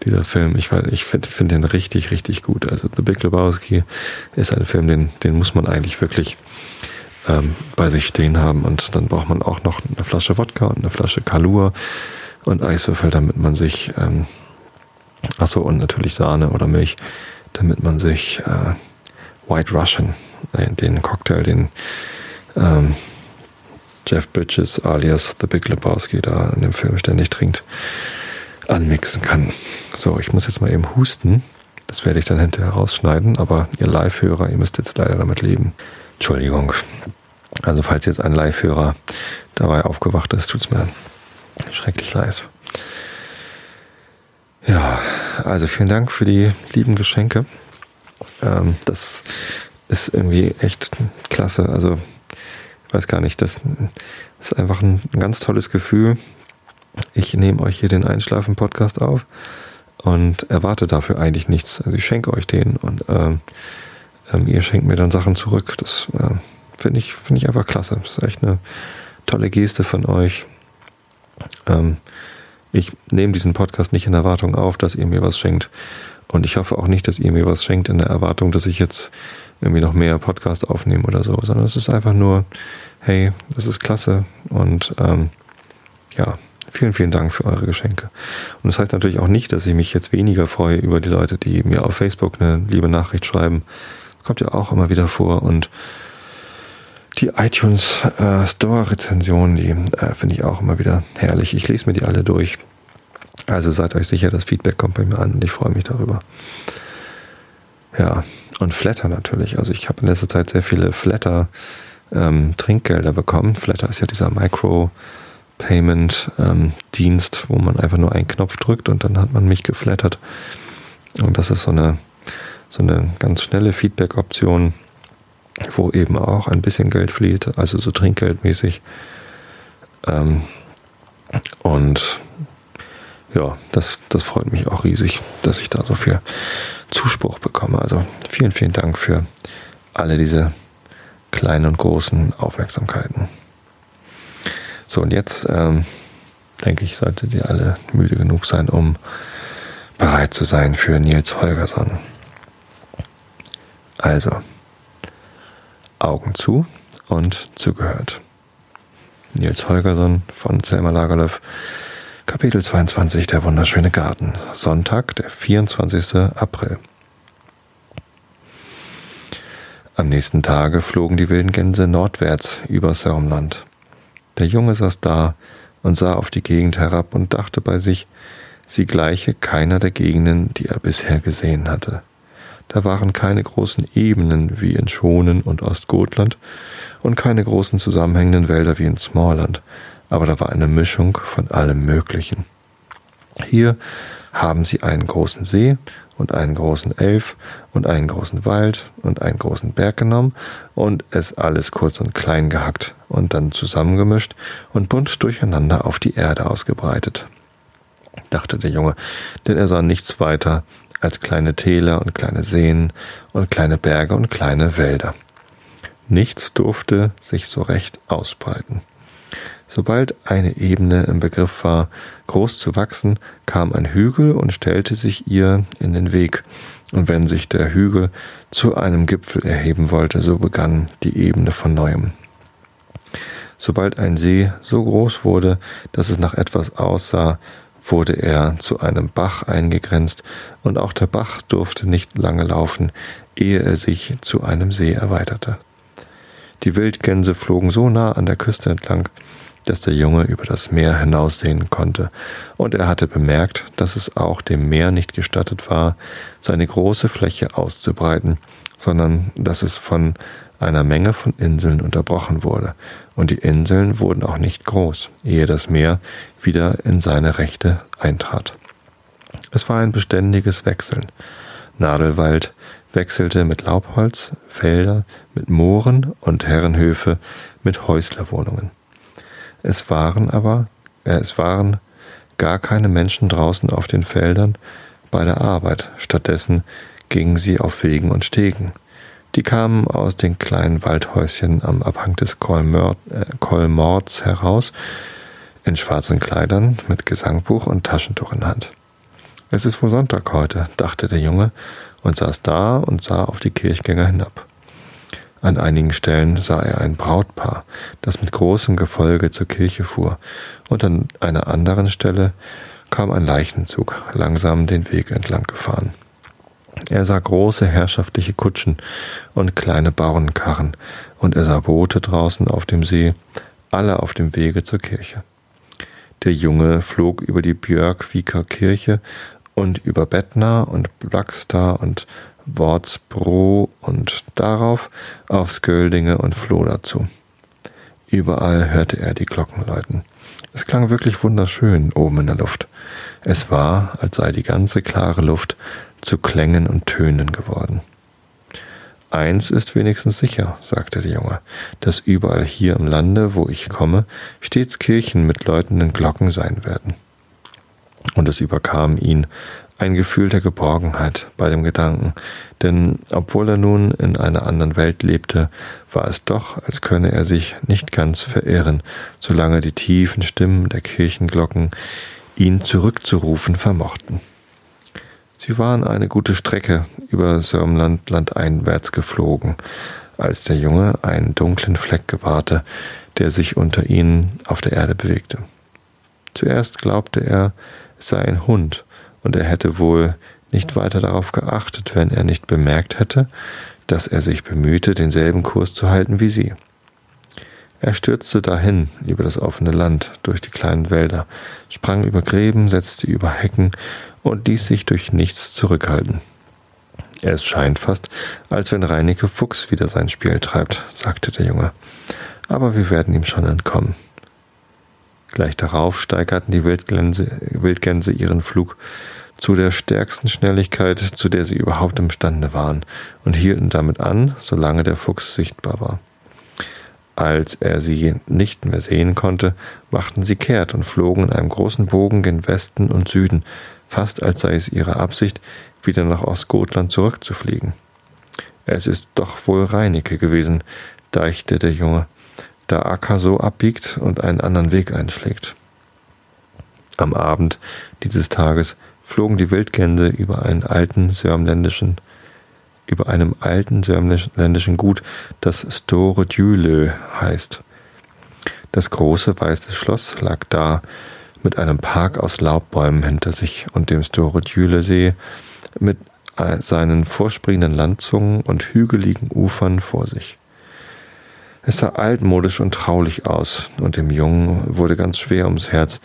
dieser Film. Ich, ich finde find den richtig, richtig gut. Also The Big Lebowski ist ein Film, den, den muss man eigentlich wirklich ähm, bei sich stehen haben. Und dann braucht man auch noch eine Flasche Wodka und eine Flasche Kalur und Eiswürfel, damit man sich ähm, Achso, und natürlich Sahne oder Milch, damit man sich äh, White Russian, äh, den Cocktail, den ähm, Jeff Bridges alias The Big Lebowski da in dem Film ständig trinkt, anmixen kann. So, ich muss jetzt mal eben husten. Das werde ich dann hinterher rausschneiden, aber ihr Live-Hörer, ihr müsst jetzt leider damit leben. Entschuldigung. Also falls jetzt ein Live-Hörer dabei aufgewacht ist, tut es mir schrecklich leid. Ja, also vielen Dank für die lieben Geschenke. Ähm, das ist irgendwie echt klasse. Also weiß gar nicht, das ist einfach ein, ganz tolles Gefühl. Ich nehme euch hier den Einschlafen-Podcast auf und erwarte dafür eigentlich nichts. Also ich schenke euch den und ähm, ähm, ihr schenkt mir dann Sachen zurück. Das äh, finde ich, finde ich einfach klasse. Das ist echt eine tolle Geste von euch. Ähm, ich nehme diesen Podcast nicht in Erwartung auf, dass ihr mir was schenkt. Und ich hoffe auch nicht, dass ihr mir was schenkt in der Erwartung, dass ich jetzt irgendwie noch mehr Podcast aufnehme oder so, sondern es ist einfach nur, hey, das ist klasse und ähm, ja, vielen, vielen Dank für eure Geschenke. Und das heißt natürlich auch nicht, dass ich mich jetzt weniger freue über die Leute, die mir auf Facebook eine liebe Nachricht schreiben kommt ja auch immer wieder vor und die iTunes äh, Store Rezensionen, die äh, finde ich auch immer wieder herrlich. Ich lese mir die alle durch. Also seid euch sicher, das Feedback kommt bei mir an und ich freue mich darüber. Ja, und Flatter natürlich. Also ich habe in letzter Zeit sehr viele Flatter ähm, Trinkgelder bekommen. Flatter ist ja dieser Micro Payment ähm, wo man einfach nur einen Knopf drückt und dann hat man mich geflattert. Und das ist so eine, so eine ganz schnelle Feedback-Option, wo eben auch ein bisschen Geld fließt, also so trinkgeldmäßig. Ähm, und ja, das, das freut mich auch riesig, dass ich da so viel Zuspruch bekomme. Also vielen, vielen Dank für alle diese kleinen und großen Aufmerksamkeiten. So, und jetzt ähm, denke ich, solltet ihr alle müde genug sein, um bereit zu sein für Nils Holgersson. Also, Augen zu und zugehört. Nils Holgersson von Selma Lagerlöf, Kapitel 22, der wunderschöne Garten, Sonntag, der 24. April. Am nächsten Tage flogen die wilden Gänse nordwärts über Sörmland. Der Junge saß da und sah auf die Gegend herab und dachte bei sich, sie gleiche keiner der Gegenden, die er bisher gesehen hatte. Da waren keine großen Ebenen wie in Schonen und Ostgotland und keine großen zusammenhängenden Wälder wie in Smallland, aber da war eine Mischung von allem Möglichen. Hier haben sie einen großen See und einen großen Elf und einen großen Wald und einen großen Berg genommen und es alles kurz und klein gehackt und dann zusammengemischt und bunt durcheinander auf die Erde ausgebreitet. Dachte der Junge, denn er sah nichts weiter als kleine Täler und kleine Seen und kleine Berge und kleine Wälder. Nichts durfte sich so recht ausbreiten. Sobald eine Ebene im Begriff war, groß zu wachsen, kam ein Hügel und stellte sich ihr in den Weg. Und wenn sich der Hügel zu einem Gipfel erheben wollte, so begann die Ebene von neuem. Sobald ein See so groß wurde, dass es nach etwas aussah, wurde er zu einem Bach eingegrenzt, und auch der Bach durfte nicht lange laufen, ehe er sich zu einem See erweiterte. Die Wildgänse flogen so nah an der Küste entlang, dass der Junge über das Meer hinaussehen konnte, und er hatte bemerkt, dass es auch dem Meer nicht gestattet war, seine große Fläche auszubreiten, sondern dass es von einer Menge von Inseln unterbrochen wurde, und die Inseln wurden auch nicht groß, ehe das Meer wieder in seine Rechte eintrat. Es war ein beständiges Wechseln. Nadelwald wechselte mit Laubholz, Felder mit Mooren und Herrenhöfe mit Häuslerwohnungen. Es waren aber, äh, es waren gar keine Menschen draußen auf den Feldern bei der Arbeit. Stattdessen gingen sie auf Wegen und Stegen. Die kamen aus den kleinen Waldhäuschen am Abhang des Kolmords äh, heraus, in schwarzen Kleidern, mit Gesangbuch und Taschentuch in Hand. Es ist wohl Sonntag heute, dachte der Junge und saß da und sah auf die Kirchgänger hinab. An einigen Stellen sah er ein Brautpaar, das mit großem Gefolge zur Kirche fuhr, und an einer anderen Stelle kam ein Leichenzug langsam den Weg entlang gefahren. Er sah große herrschaftliche Kutschen und kleine Bauernkarren, und er sah Boote draußen auf dem See, alle auf dem Wege zur Kirche. Der Junge flog über die Björkviker Kirche und über Bettna und Blackstar und Wortsbro und darauf auf Sköldinge und floh dazu. Überall hörte er die Glocken läuten. Es klang wirklich wunderschön oben in der Luft. Es war, als sei die ganze klare Luft zu Klängen und Tönen geworden. Eins ist wenigstens sicher, sagte der Junge, dass überall hier im Lande, wo ich komme, stets Kirchen mit läutenden Glocken sein werden. Und es überkam ihn ein Gefühl der Geborgenheit bei dem Gedanken, denn obwohl er nun in einer anderen Welt lebte, war es doch, als könne er sich nicht ganz verirren, solange die tiefen Stimmen der Kirchenglocken ihn zurückzurufen vermochten. Sie waren eine gute Strecke über Sörmland landeinwärts geflogen, als der Junge einen dunklen Fleck gewahrte, der sich unter ihnen auf der Erde bewegte. Zuerst glaubte er, es sei ein Hund, und er hätte wohl nicht weiter darauf geachtet, wenn er nicht bemerkt hätte, dass er sich bemühte, denselben Kurs zu halten wie sie. Er stürzte dahin über das offene Land, durch die kleinen Wälder, sprang über Gräben, setzte über Hecken und ließ sich durch nichts zurückhalten. Es scheint fast, als wenn Reineke Fuchs wieder sein Spiel treibt, sagte der Junge. Aber wir werden ihm schon entkommen. Gleich darauf steigerten die Wildgänse, Wildgänse ihren Flug zu der stärksten Schnelligkeit, zu der sie überhaupt imstande waren, und hielten damit an, solange der Fuchs sichtbar war. Als er sie nicht mehr sehen konnte, machten sie kehrt und flogen in einem großen Bogen gen Westen und Süden, fast als sei es ihre Absicht, wieder nach Ostgotland zurückzufliegen. Es ist doch wohl Reineke gewesen, deichte der Junge, da Akka so abbiegt und einen anderen Weg einschlägt. Am Abend dieses Tages flogen die Wildgänse über einen alten sörmländischen über einem alten sörmländischen Gut, das Store Djulö heißt. Das große weiße Schloss lag da mit einem Park aus Laubbäumen hinter sich und dem Store Djulö-See mit seinen vorspringenden Landzungen und hügeligen Ufern vor sich. Es sah altmodisch und traulich aus, und dem Jungen wurde ganz schwer ums Herz,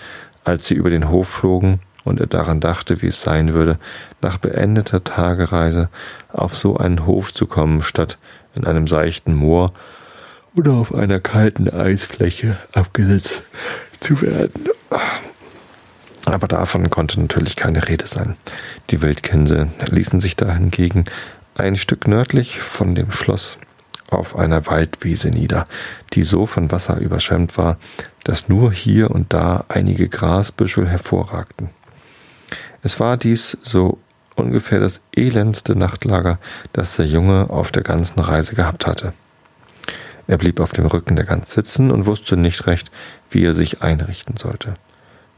als sie über den Hof flogen und er daran dachte, wie es sein würde, nach beendeter Tagereise auf so einen Hof zu kommen, statt in einem seichten Moor oder auf einer kalten Eisfläche abgesetzt zu werden. Aber davon konnte natürlich keine Rede sein. Die Wildgänse ließen sich da hingegen ein Stück nördlich von dem Schloss auf einer Waldwiese nieder, die so von Wasser überschwemmt war, dass nur hier und da einige Grasbüschel hervorragten. Es war dies so ungefähr das elendste Nachtlager, das der Junge auf der ganzen Reise gehabt hatte. Er blieb auf dem Rücken der Gans sitzen und wusste nicht recht, wie er sich einrichten sollte.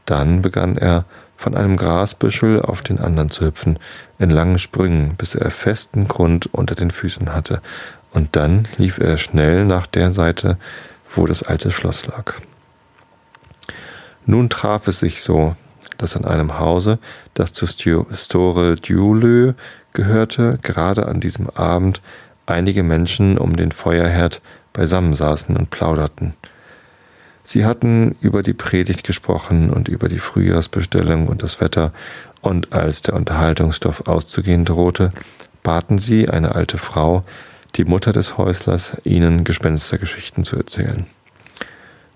Dann begann er, von einem Grasbüschel auf den anderen zu hüpfen, in langen Sprüngen, bis er festen Grund unter den Füßen hatte, und dann lief er schnell nach der Seite, wo das alte Schloss lag. Nun traf es sich so, dass an einem Hause, das zu Store Djulö gehörte, gerade an diesem Abend einige Menschen um den Feuerherd beisammensaßen und plauderten. Sie hatten über die Predigt gesprochen und über die Frühjahrsbestellung und das Wetter, und als der Unterhaltungsstoff auszugehen drohte, baten sie eine alte Frau, die Mutter des Häuslers, ihnen Gespenstergeschichten zu erzählen.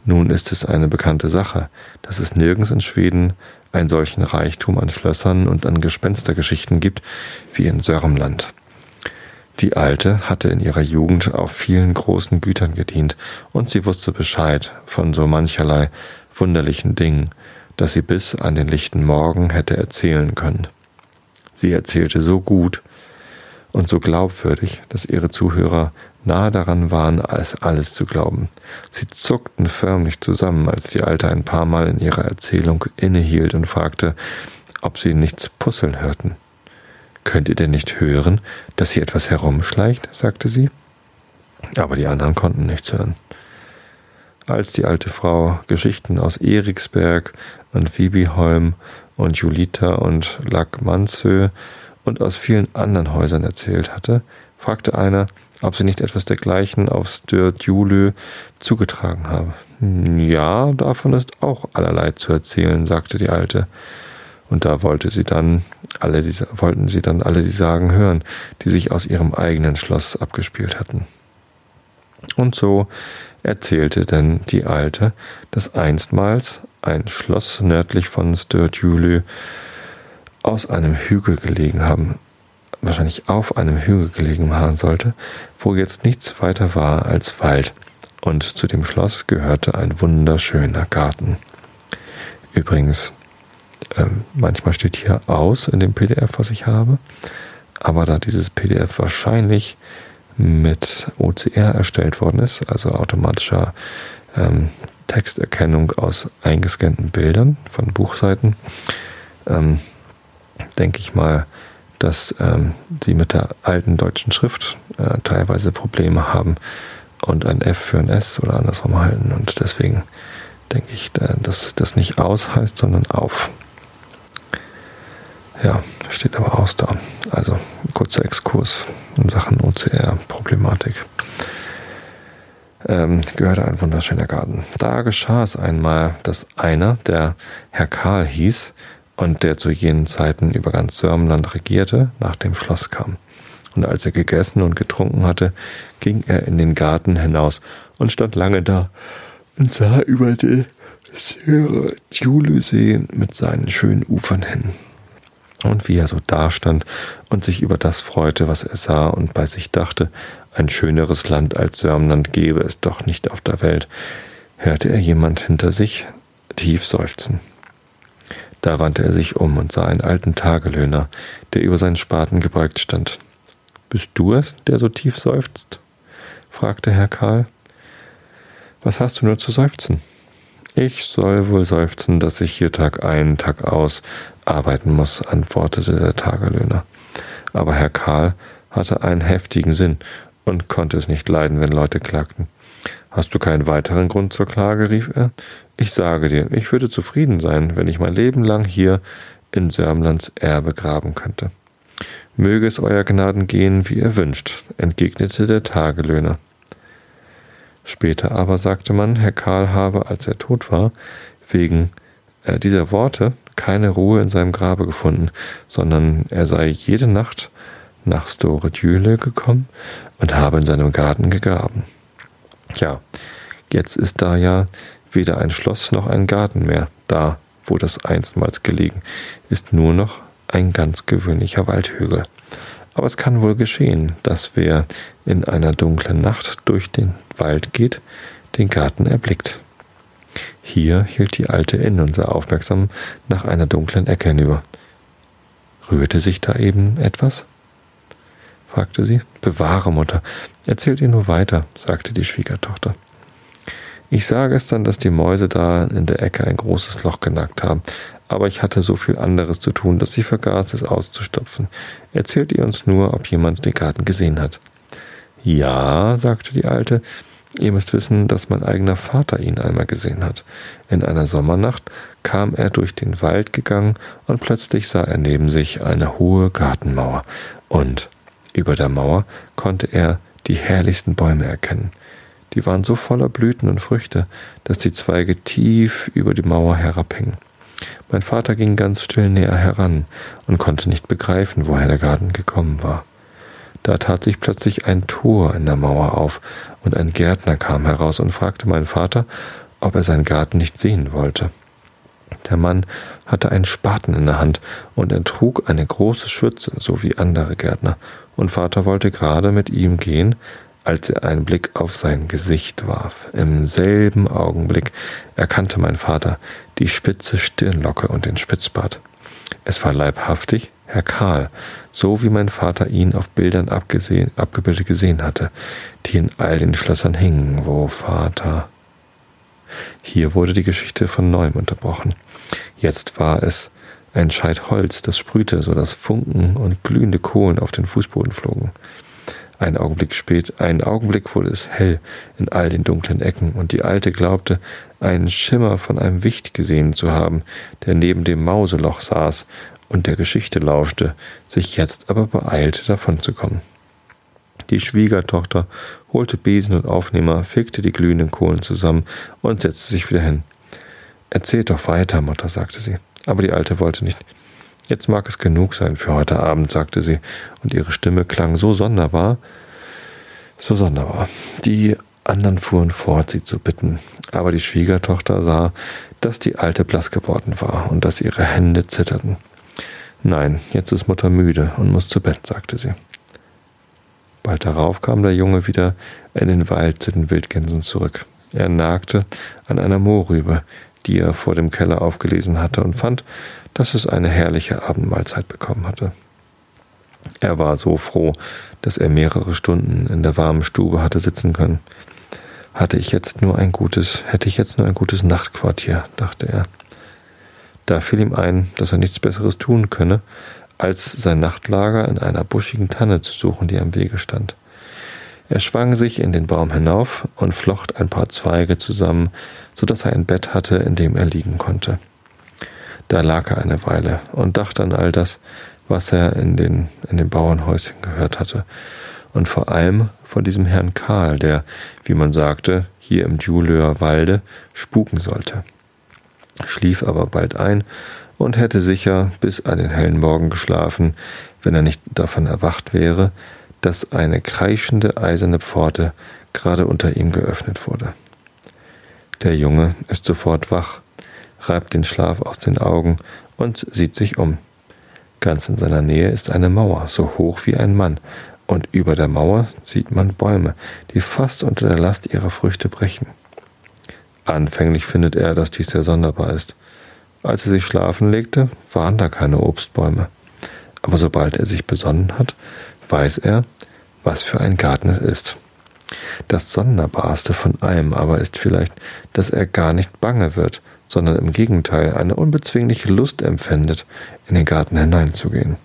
Nun ist es eine bekannte Sache, dass es nirgends in Schweden einen solchen Reichtum an Schlössern und an Gespenstergeschichten gibt wie in Sörmland. Die Alte hatte in ihrer Jugend auf vielen großen Gütern gedient, und sie wusste Bescheid von so mancherlei wunderlichen Dingen, dass sie bis an den lichten Morgen hätte erzählen können. Sie erzählte so gut und so glaubwürdig, dass ihre Zuhörer nahe daran waren, als alles zu glauben. Sie zuckten förmlich zusammen, als die Alte ein paar Mal in ihrer Erzählung innehielt und fragte, ob sie nichts puzzeln hörten. Könnt ihr denn nicht hören, dass hier etwas herumschleicht? sagte sie. Aber die anderen konnten nichts hören. Als die alte Frau Geschichten aus Eriksberg und Vibiholm und Julita und Lackmansö und aus vielen anderen Häusern erzählt hatte, fragte einer, ob sie nicht etwas dergleichen auf Stört-Julö zugetragen habe. Ja, davon ist auch allerlei zu erzählen, sagte die Alte. Und da wollte sie dann alle diese, wollten sie dann alle die Sagen hören, die sich aus ihrem eigenen Schloss abgespielt hatten. Und so erzählte denn die Alte, dass einstmals ein Schloss nördlich von Störtjülü aus einem Hügel gelegen haben wahrscheinlich auf einem Hügel gelegen haben sollte, wo jetzt nichts weiter war als Wald, und zu dem Schloss gehörte ein wunderschöner Garten. Übrigens, äh, manchmal steht hier aus in dem PDF, was ich habe, aber da dieses PDF wahrscheinlich mit OCR erstellt worden ist, also automatischer ähm, Texterkennung aus eingescannten Bildern von Buchseiten, ähm, denke ich mal, dass ähm, sie mit der alten deutschen Schrift äh, teilweise Probleme haben und ein F für ein S oder andersrum halten. Und deswegen denke ich, dass das nicht aus heißt, sondern auf. Ja, steht aber aus da. Also kurzer Exkurs in Sachen OCR-Problematik. Ähm, gehörte ein wunderschöner Garten. Da geschah es einmal, dass einer, der Herr Karl hieß und der zu jenen Zeiten über ganz Sörmland regierte, nach dem Schloss kam. Und als er gegessen und getrunken hatte, ging er in den Garten hinaus und stand lange da und sah über den Julesee mit seinen schönen Ufern hin. Und wie er so dastand und sich über das freute, was er sah und bei sich dachte, ein schöneres Land als Sörmland gebe es doch nicht auf der Welt, hörte er jemand hinter sich tief seufzen. Da wandte er sich um und sah einen alten Tagelöhner, der über seinen Spaten gebeugt stand. Bist du es, der so tief seufzt? fragte Herr Karl. Was hast du nur zu seufzen? Ich soll wohl seufzen, dass ich hier Tag ein, Tag aus arbeiten muss, antwortete der Tagelöhner. Aber Herr Karl hatte einen heftigen Sinn und konnte es nicht leiden, wenn Leute klagten. Hast du keinen weiteren Grund zur Klage? rief er. Ich sage dir, ich würde zufrieden sein, wenn ich mein Leben lang hier in Sörmlands Erbe graben könnte. Möge es euer Gnaden gehen, wie ihr wünscht, entgegnete der Tagelöhner. Später aber sagte man, Herr Karl habe, als er tot war, wegen äh, dieser Worte keine Ruhe in seinem Grabe gefunden, sondern er sei jede Nacht nach Store Djüle gekommen und habe in seinem Garten gegraben. Ja, jetzt ist da ja weder ein Schloss noch ein Garten mehr, da, wo das einstmals gelegen, ist nur noch ein ganz gewöhnlicher Waldhügel. Aber es kann wohl geschehen, dass wer in einer dunklen Nacht durch den Wald geht, den Garten erblickt. Hier hielt die Alte inne und sah aufmerksam nach einer dunklen Ecke hinüber. Rührte sich da eben etwas? Fragte sie. Bewahre, Mutter. Erzählt ihr nur weiter, sagte die Schwiegertochter. Ich sah gestern, dass die Mäuse da in der Ecke ein großes Loch genagt haben, aber ich hatte so viel anderes zu tun, dass ich vergaß, es auszustopfen. Erzählt ihr uns nur, ob jemand den Garten gesehen hat. Ja, sagte die Alte, ihr müsst wissen, dass mein eigener Vater ihn einmal gesehen hat. In einer Sommernacht kam er durch den Wald gegangen und plötzlich sah er neben sich eine hohe Gartenmauer und über der Mauer konnte er die herrlichsten Bäume erkennen. Die waren so voller Blüten und Früchte, dass die Zweige tief über die Mauer herabhingen. Mein Vater ging ganz still näher heran und konnte nicht begreifen, woher der Garten gekommen war. Da tat sich plötzlich ein Tor in der Mauer auf, und ein Gärtner kam heraus und fragte meinen Vater, ob er seinen Garten nicht sehen wollte. Der Mann hatte einen Spaten in der Hand, und er trug eine große Schürze, so wie andere Gärtner, und Vater wollte gerade mit ihm gehen, als er einen Blick auf sein Gesicht warf. Im selben Augenblick erkannte mein Vater die spitze Stirnlocke und den Spitzbart. Es war leibhaftig Herr Karl, so wie mein Vater ihn auf Bildern abgesehen, abgebildet gesehen hatte, die in all den Schlössern hingen, wo Vater. Hier wurde die Geschichte von neuem unterbrochen. Jetzt war es ein Scheit Holz, das sprühte, so dass Funken und glühende Kohlen auf den Fußboden flogen. Ein Augenblick spät, einen Augenblick wurde es hell in all den dunklen Ecken, und die Alte glaubte, einen Schimmer von einem Wicht gesehen zu haben, der neben dem Mauseloch saß und der Geschichte lauschte, sich jetzt aber beeilte, davonzukommen. Die Schwiegertochter holte Besen und Aufnehmer, fegte die glühenden Kohlen zusammen und setzte sich wieder hin. Erzählt doch weiter, Mutter, sagte sie. Aber die Alte wollte nicht. Jetzt mag es genug sein für heute Abend, sagte sie, und ihre Stimme klang so sonderbar, so sonderbar. Die anderen fuhren fort, sie zu bitten, aber die Schwiegertochter sah, dass die Alte blass geworden war und dass ihre Hände zitterten. Nein, jetzt ist Mutter müde und muss zu Bett, sagte sie. Bald darauf kam der Junge wieder in den Wald zu den Wildgänsen zurück. Er nagte an einer Mohrrübe, die er vor dem Keller aufgelesen hatte, und fand, dass es eine herrliche Abendmahlzeit bekommen hatte. Er war so froh, dass er mehrere Stunden in der warmen Stube hatte sitzen können. Hatte ich jetzt nur ein gutes, hätte ich jetzt nur ein gutes Nachtquartier, dachte er. Da fiel ihm ein, dass er nichts Besseres tun könne, als sein Nachtlager in einer buschigen Tanne zu suchen, die am Wege stand. Er schwang sich in den Baum hinauf und flocht ein paar Zweige zusammen, so dass er ein Bett hatte, in dem er liegen konnte. Da lag er eine Weile und dachte an all das, was er in den, in den Bauernhäuschen gehört hatte. Und vor allem von diesem Herrn Karl, der, wie man sagte, hier im Julöer Walde spuken sollte. Schlief aber bald ein und hätte sicher bis an den hellen Morgen geschlafen, wenn er nicht davon erwacht wäre, dass eine kreischende eiserne Pforte gerade unter ihm geöffnet wurde. Der Junge ist sofort wach, reibt den Schlaf aus den Augen und sieht sich um. Ganz in seiner Nähe ist eine Mauer, so hoch wie ein Mann, und über der Mauer sieht man Bäume, die fast unter der Last ihrer Früchte brechen. Anfänglich findet er, dass dies sehr sonderbar ist. Als er sich schlafen legte, waren da keine Obstbäume. Aber sobald er sich besonnen hat, weiß er, was für ein Garten es ist. Das Sonderbarste von allem aber ist vielleicht, dass er gar nicht bange wird, sondern im Gegenteil eine unbezwingliche Lust empfindet, in den Garten hineinzugehen.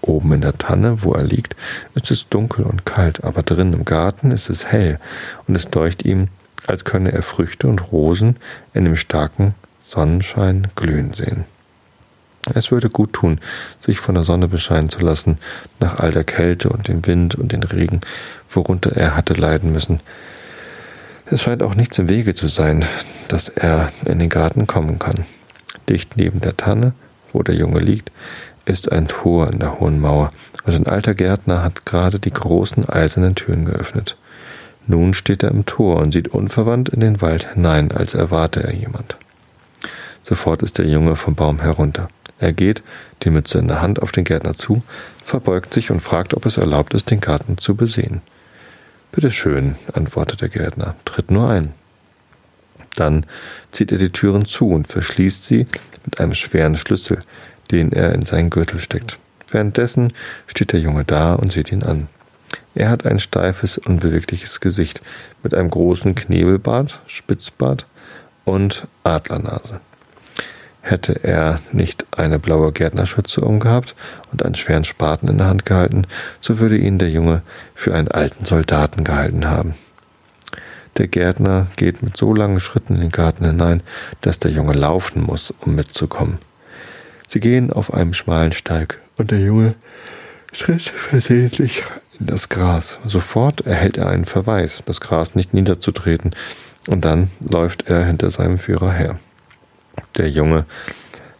Oben in der Tanne, wo er liegt, ist es dunkel und kalt, aber drin im Garten ist es hell und es deucht ihm, als könne er Früchte und Rosen in dem starken Sonnenschein glühen sehen. Es würde gut tun, sich von der Sonne bescheinen zu lassen, nach all der Kälte und dem Wind und den Regen, worunter er hatte leiden müssen. Es scheint auch nichts im Wege zu sein, dass er in den Garten kommen kann. Dicht neben der Tanne, wo der Junge liegt, ist ein Tor in der hohen Mauer, und ein alter Gärtner hat gerade die großen eisernen Türen geöffnet. Nun steht er im Tor und sieht unverwandt in den Wald hinein, als erwarte er jemand. Sofort ist der Junge vom Baum herunter. Er geht, die Mütze in der Hand, auf den Gärtner zu, verbeugt sich und fragt, ob es erlaubt ist, den Garten zu besehen. Bitte schön, antwortet der Gärtner, tritt nur ein. Dann zieht er die Türen zu und verschließt sie mit einem schweren Schlüssel, den er in seinen Gürtel steckt. Währenddessen steht der Junge da und sieht ihn an. Er hat ein steifes, unbewegliches Gesicht mit einem großen Knebelbart, Spitzbart und Adlernase. Hätte er nicht eine blaue Gärtnerschürze umgehabt und einen schweren Spaten in der Hand gehalten, so würde ihn der Junge für einen alten Soldaten gehalten haben. Der Gärtner geht mit so langen Schritten in den Garten hinein, dass der Junge laufen muss, um mitzukommen. Sie gehen auf einem schmalen Steig und der Junge tritt versehentlich in das Gras. Sofort erhält er einen Verweis, das Gras nicht niederzutreten, und dann läuft er hinter seinem Führer her. Der Junge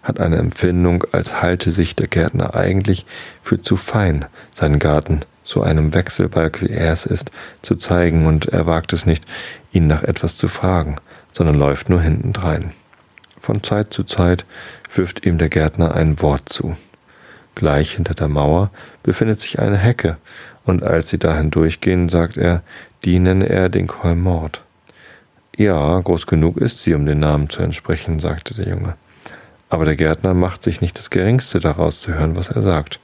hat eine Empfindung, als halte sich der Gärtner eigentlich für zu fein, seinen Garten so einem Wechselbalg wie er es ist, zu zeigen, und er wagt es nicht, ihn nach etwas zu fragen, sondern läuft nur hintendrein. Von Zeit zu Zeit wirft ihm der Gärtner ein Wort zu. Gleich hinter der Mauer befindet sich eine Hecke, und als sie dahin durchgehen, sagt er, die nenne er den Kolmord. Ja, groß genug ist sie, um den Namen zu entsprechen, sagte der Junge. Aber der Gärtner macht sich nicht das geringste daraus zu hören, was er sagt.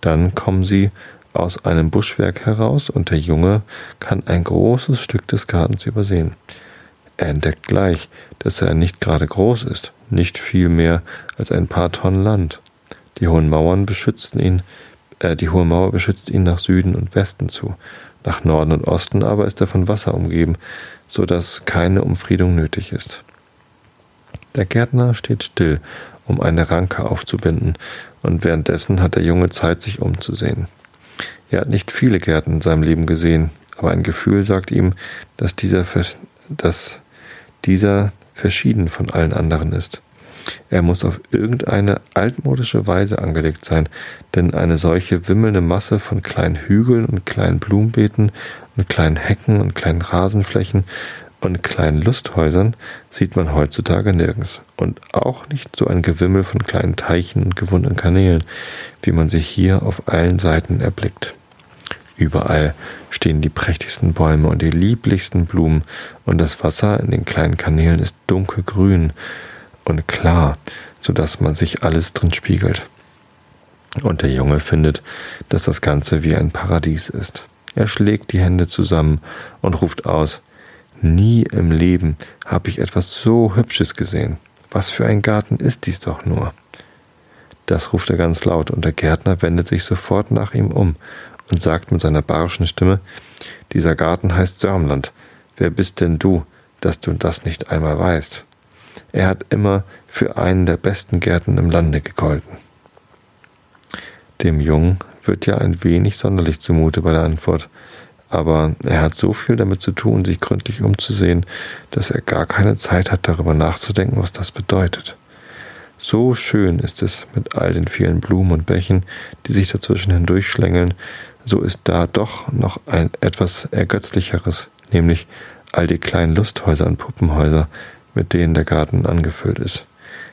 Dann kommen sie aus einem Buschwerk heraus und der Junge kann ein großes Stück des Gartens übersehen. Er entdeckt gleich, dass er nicht gerade groß ist, nicht viel mehr als ein paar Tonnen Land. Die hohen Mauern beschützen ihn, äh, die hohe Mauer beschützt ihn nach Süden und Westen zu. Nach Norden und Osten aber ist er von Wasser umgeben, so dass keine Umfriedung nötig ist. Der Gärtner steht still, um eine Ranke aufzubinden, und währenddessen hat der Junge Zeit, sich umzusehen. Er hat nicht viele Gärten in seinem Leben gesehen, aber ein Gefühl sagt ihm, dass dieser, dass dieser verschieden von allen anderen ist. Er muss auf irgendeine altmodische Weise angelegt sein, denn eine solche wimmelnde Masse von kleinen Hügeln und kleinen Blumenbeeten und kleinen Hecken und kleinen Rasenflächen und kleinen Lusthäusern sieht man heutzutage nirgends. Und auch nicht so ein Gewimmel von kleinen Teichen und gewundenen Kanälen, wie man sie hier auf allen Seiten erblickt. Überall stehen die prächtigsten Bäume und die lieblichsten Blumen, und das Wasser in den kleinen Kanälen ist dunkelgrün, und klar, so dass man sich alles drin spiegelt. Und der Junge findet, dass das Ganze wie ein Paradies ist. Er schlägt die Hände zusammen und ruft aus, Nie im Leben habe ich etwas so Hübsches gesehen. Was für ein Garten ist dies doch nur? Das ruft er ganz laut, und der Gärtner wendet sich sofort nach ihm um und sagt mit seiner barschen Stimme, dieser Garten heißt Sörmland. Wer bist denn du, dass du das nicht einmal weißt? Er hat immer für einen der besten Gärten im Lande gegolten. Dem Jungen wird ja ein wenig sonderlich zumute bei der Antwort, aber er hat so viel damit zu tun, sich gründlich umzusehen, dass er gar keine Zeit hat, darüber nachzudenken, was das bedeutet. So schön ist es mit all den vielen Blumen und Bächen, die sich dazwischen hindurchschlängeln, so ist da doch noch ein etwas ergötzlicheres, nämlich all die kleinen Lusthäuser und Puppenhäuser, mit denen der Garten angefüllt ist.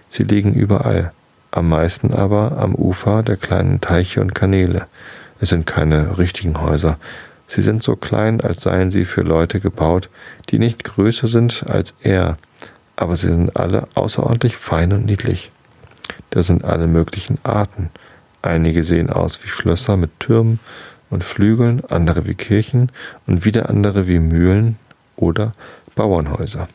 Sie liegen überall, am meisten aber am Ufer der kleinen Teiche und Kanäle. Es sind keine richtigen Häuser. Sie sind so klein, als seien sie für Leute gebaut, die nicht größer sind als er, aber sie sind alle außerordentlich fein und niedlich. Da sind alle möglichen Arten. Einige sehen aus wie Schlösser mit Türmen und Flügeln, andere wie Kirchen und wieder andere wie Mühlen oder Bauernhäuser.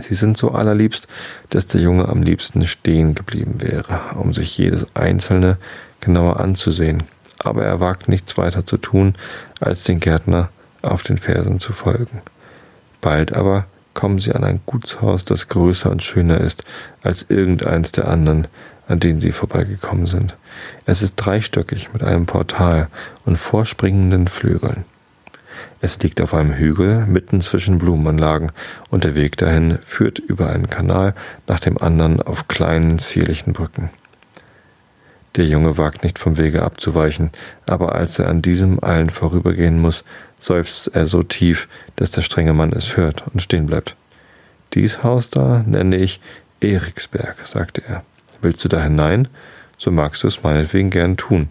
Sie sind so allerliebst, dass der Junge am liebsten stehen geblieben wäre, um sich jedes einzelne genauer anzusehen. Aber er wagt nichts weiter zu tun, als den Gärtner auf den Fersen zu folgen. Bald aber kommen sie an ein Gutshaus, das größer und schöner ist als irgendeins der anderen, an denen sie vorbeigekommen sind. Es ist dreistöckig mit einem Portal und vorspringenden Flügeln. Es liegt auf einem Hügel mitten zwischen Blumenanlagen und der Weg dahin führt über einen Kanal nach dem anderen auf kleinen, zierlichen Brücken. Der Junge wagt nicht vom Wege abzuweichen, aber als er an diesem allen vorübergehen muss, seufzt er so tief, dass der strenge Mann es hört und stehen bleibt. Dies Haus da nenne ich Eriksberg, sagte er. Willst du da hinein? So magst du es meinetwegen gern tun.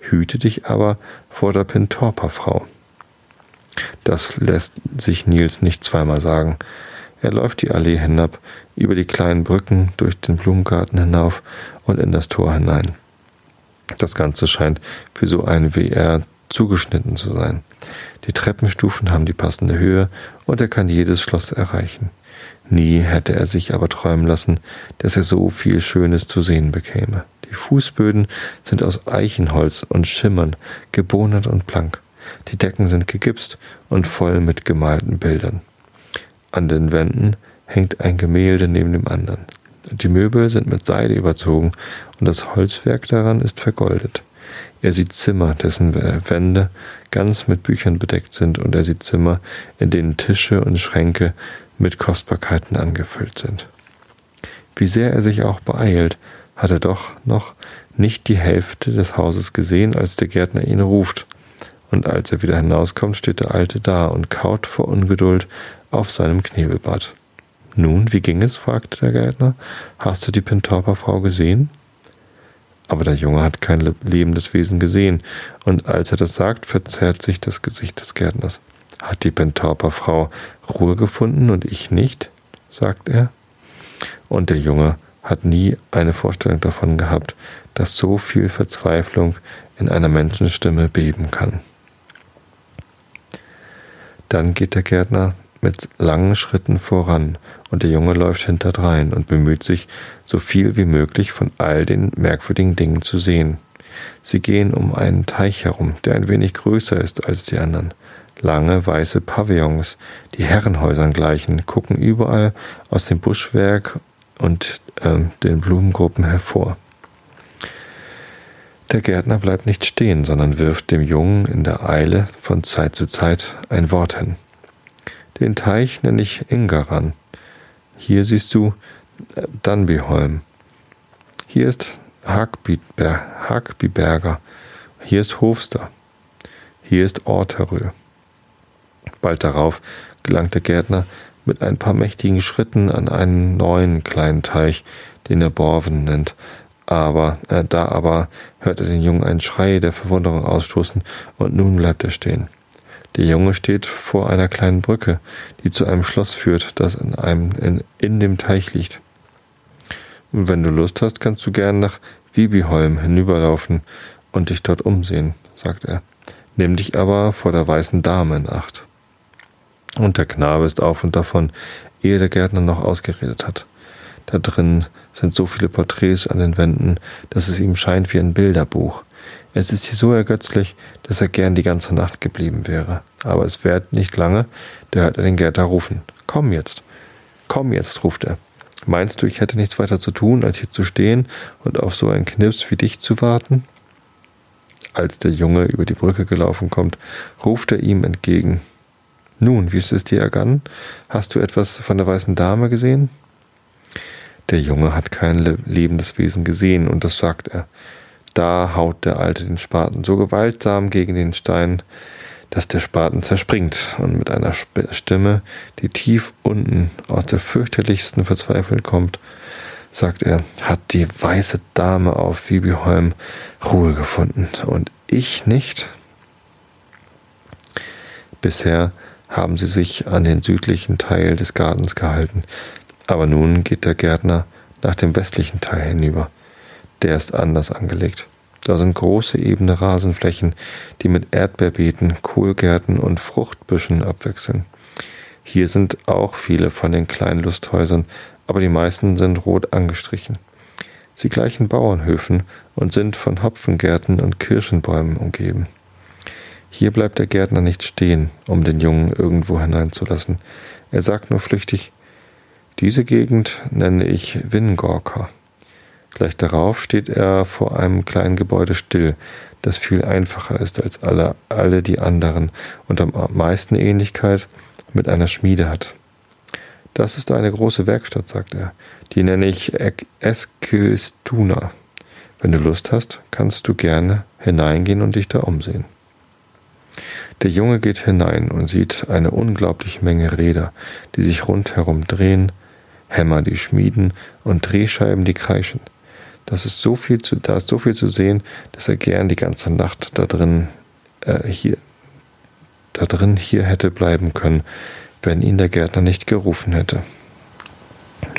Hüte dich aber vor der Pintorpa-Frau. Das lässt sich Nils nicht zweimal sagen. Er läuft die Allee hinab, über die kleinen Brücken, durch den Blumengarten hinauf und in das Tor hinein. Das Ganze scheint für so einen wie er zugeschnitten zu sein. Die Treppenstufen haben die passende Höhe und er kann jedes Schloss erreichen. Nie hätte er sich aber träumen lassen, dass er so viel Schönes zu sehen bekäme. Die Fußböden sind aus Eichenholz und schimmern, gebohnert und blank. Die Decken sind gegipst und voll mit gemalten Bildern. An den Wänden hängt ein Gemälde neben dem anderen. Die Möbel sind mit Seide überzogen und das Holzwerk daran ist vergoldet. Er sieht Zimmer, dessen Wände ganz mit Büchern bedeckt sind, und er sieht Zimmer, in denen Tische und Schränke mit Kostbarkeiten angefüllt sind. Wie sehr er sich auch beeilt, hat er doch noch nicht die Hälfte des Hauses gesehen, als der Gärtner ihn ruft. Und als er wieder hinauskommt, steht der Alte da und kaut vor Ungeduld auf seinem Knebelbad. Nun, wie ging es? fragte der Gärtner. Hast du die Pintorper-Frau gesehen? Aber der Junge hat kein lebendes Wesen gesehen, und als er das sagt, verzerrt sich das Gesicht des Gärtners. Hat die Pentorper-Frau Ruhe gefunden und ich nicht? sagt er. Und der Junge hat nie eine Vorstellung davon gehabt, dass so viel Verzweiflung in einer Menschenstimme beben kann. Dann geht der Gärtner mit langen Schritten voran und der Junge läuft hinterdrein und bemüht sich, so viel wie möglich von all den merkwürdigen Dingen zu sehen. Sie gehen um einen Teich herum, der ein wenig größer ist als die anderen. Lange weiße Pavillons, die Herrenhäusern gleichen, gucken überall aus dem Buschwerk und äh, den Blumengruppen hervor. Der Gärtner bleibt nicht stehen, sondern wirft dem Jungen in der Eile von Zeit zu Zeit ein Wort hin. Den Teich nenne ich Ingaran. Hier siehst du äh, Danbyholm. Hier ist Hagbiberger. Hier ist Hofster. Hier ist Orterö. Bald darauf gelangt der Gärtner mit ein paar mächtigen Schritten an einen neuen kleinen Teich, den er Borven nennt. Aber äh, da aber hört er den Jungen einen Schrei der Verwunderung ausstoßen und nun bleibt er stehen. Der Junge steht vor einer kleinen Brücke, die zu einem Schloss führt, das in, einem, in, in dem Teich liegt. Und wenn du Lust hast, kannst du gern nach Wibiholm hinüberlaufen und dich dort umsehen, sagt er. Nimm dich aber vor der weißen Dame in Acht. Und der Knabe ist auf und davon, ehe der Gärtner noch ausgeredet hat. Da drin sind so viele Porträts an den Wänden, dass es ihm scheint wie ein Bilderbuch. Es ist hier so ergötzlich, dass er gern die ganze Nacht geblieben wäre. Aber es währt nicht lange, da hört er den Gärtner rufen. Komm jetzt. Komm jetzt, ruft er. Meinst du, ich hätte nichts weiter zu tun, als hier zu stehen und auf so einen Knips wie dich zu warten? Als der Junge über die Brücke gelaufen kommt, ruft er ihm entgegen. Nun, wie ist es dir ergangen? Hast du etwas von der weißen Dame gesehen? Der Junge hat kein lebendes Wesen gesehen, und das sagt er. Da haut der Alte den Spaten so gewaltsam gegen den Stein, dass der Spaten zerspringt und mit einer Stimme, die tief unten aus der fürchterlichsten Verzweiflung kommt, sagt er, hat die weiße Dame auf Phoebeholm Ruhe gefunden und ich nicht? Bisher haben sie sich an den südlichen Teil des Gartens gehalten, aber nun geht der Gärtner nach dem westlichen Teil hinüber. Der ist anders angelegt. Da sind große ebene Rasenflächen, die mit Erdbeerbeeten, Kohlgärten und Fruchtbüschen abwechseln. Hier sind auch viele von den kleinen Lusthäusern, aber die meisten sind rot angestrichen. Sie gleichen Bauernhöfen und sind von Hopfengärten und Kirschenbäumen umgeben. Hier bleibt der Gärtner nicht stehen, um den Jungen irgendwo hineinzulassen. Er sagt nur flüchtig, diese Gegend nenne ich Wingorka. Gleich darauf steht er vor einem kleinen Gebäude still, das viel einfacher ist als alle, alle die anderen und am meisten Ähnlichkeit mit einer Schmiede hat. Das ist eine große Werkstatt, sagt er. Die nenne ich Eskilstuna. Wenn du Lust hast, kannst du gerne hineingehen und dich da umsehen. Der Junge geht hinein und sieht eine unglaubliche Menge Räder, die sich rundherum drehen, Hämmer, die schmieden und Drehscheiben, die kreischen. Das ist so viel zu, da ist so viel zu sehen, dass er gern die ganze Nacht da drin, äh, hier, da drin hier hätte bleiben können, wenn ihn der Gärtner nicht gerufen hätte.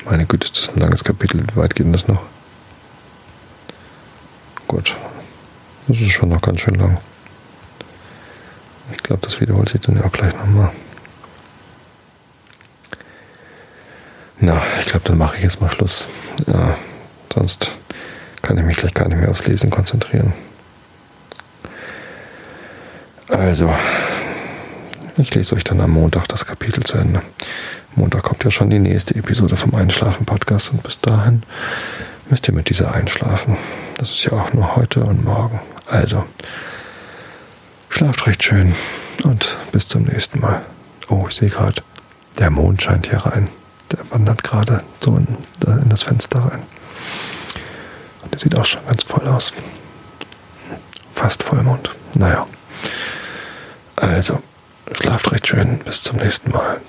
Meine Güte, ist das ein langes Kapitel. Wie weit geht denn das noch? Gut. Das ist schon noch ganz schön lang. Ich glaube, das wiederholt sich dann auch gleich nochmal. Na, ich glaube, dann mache ich jetzt mal Schluss. Ja, sonst kann ich mich gleich gar nicht mehr aufs Lesen konzentrieren. Also, ich lese euch dann am Montag das Kapitel zu Ende. Montag kommt ja schon die nächste Episode vom Einschlafen-Podcast und bis dahin müsst ihr mit dieser einschlafen. Das ist ja auch nur heute und morgen. Also, schlaft recht schön und bis zum nächsten Mal. Oh, ich sehe gerade, der Mond scheint hier rein. Der wandert gerade so in, in das Fenster rein. Der sieht auch schon ganz voll aus. Fast Vollmond. Naja. Also, schlaft recht schön. Bis zum nächsten Mal.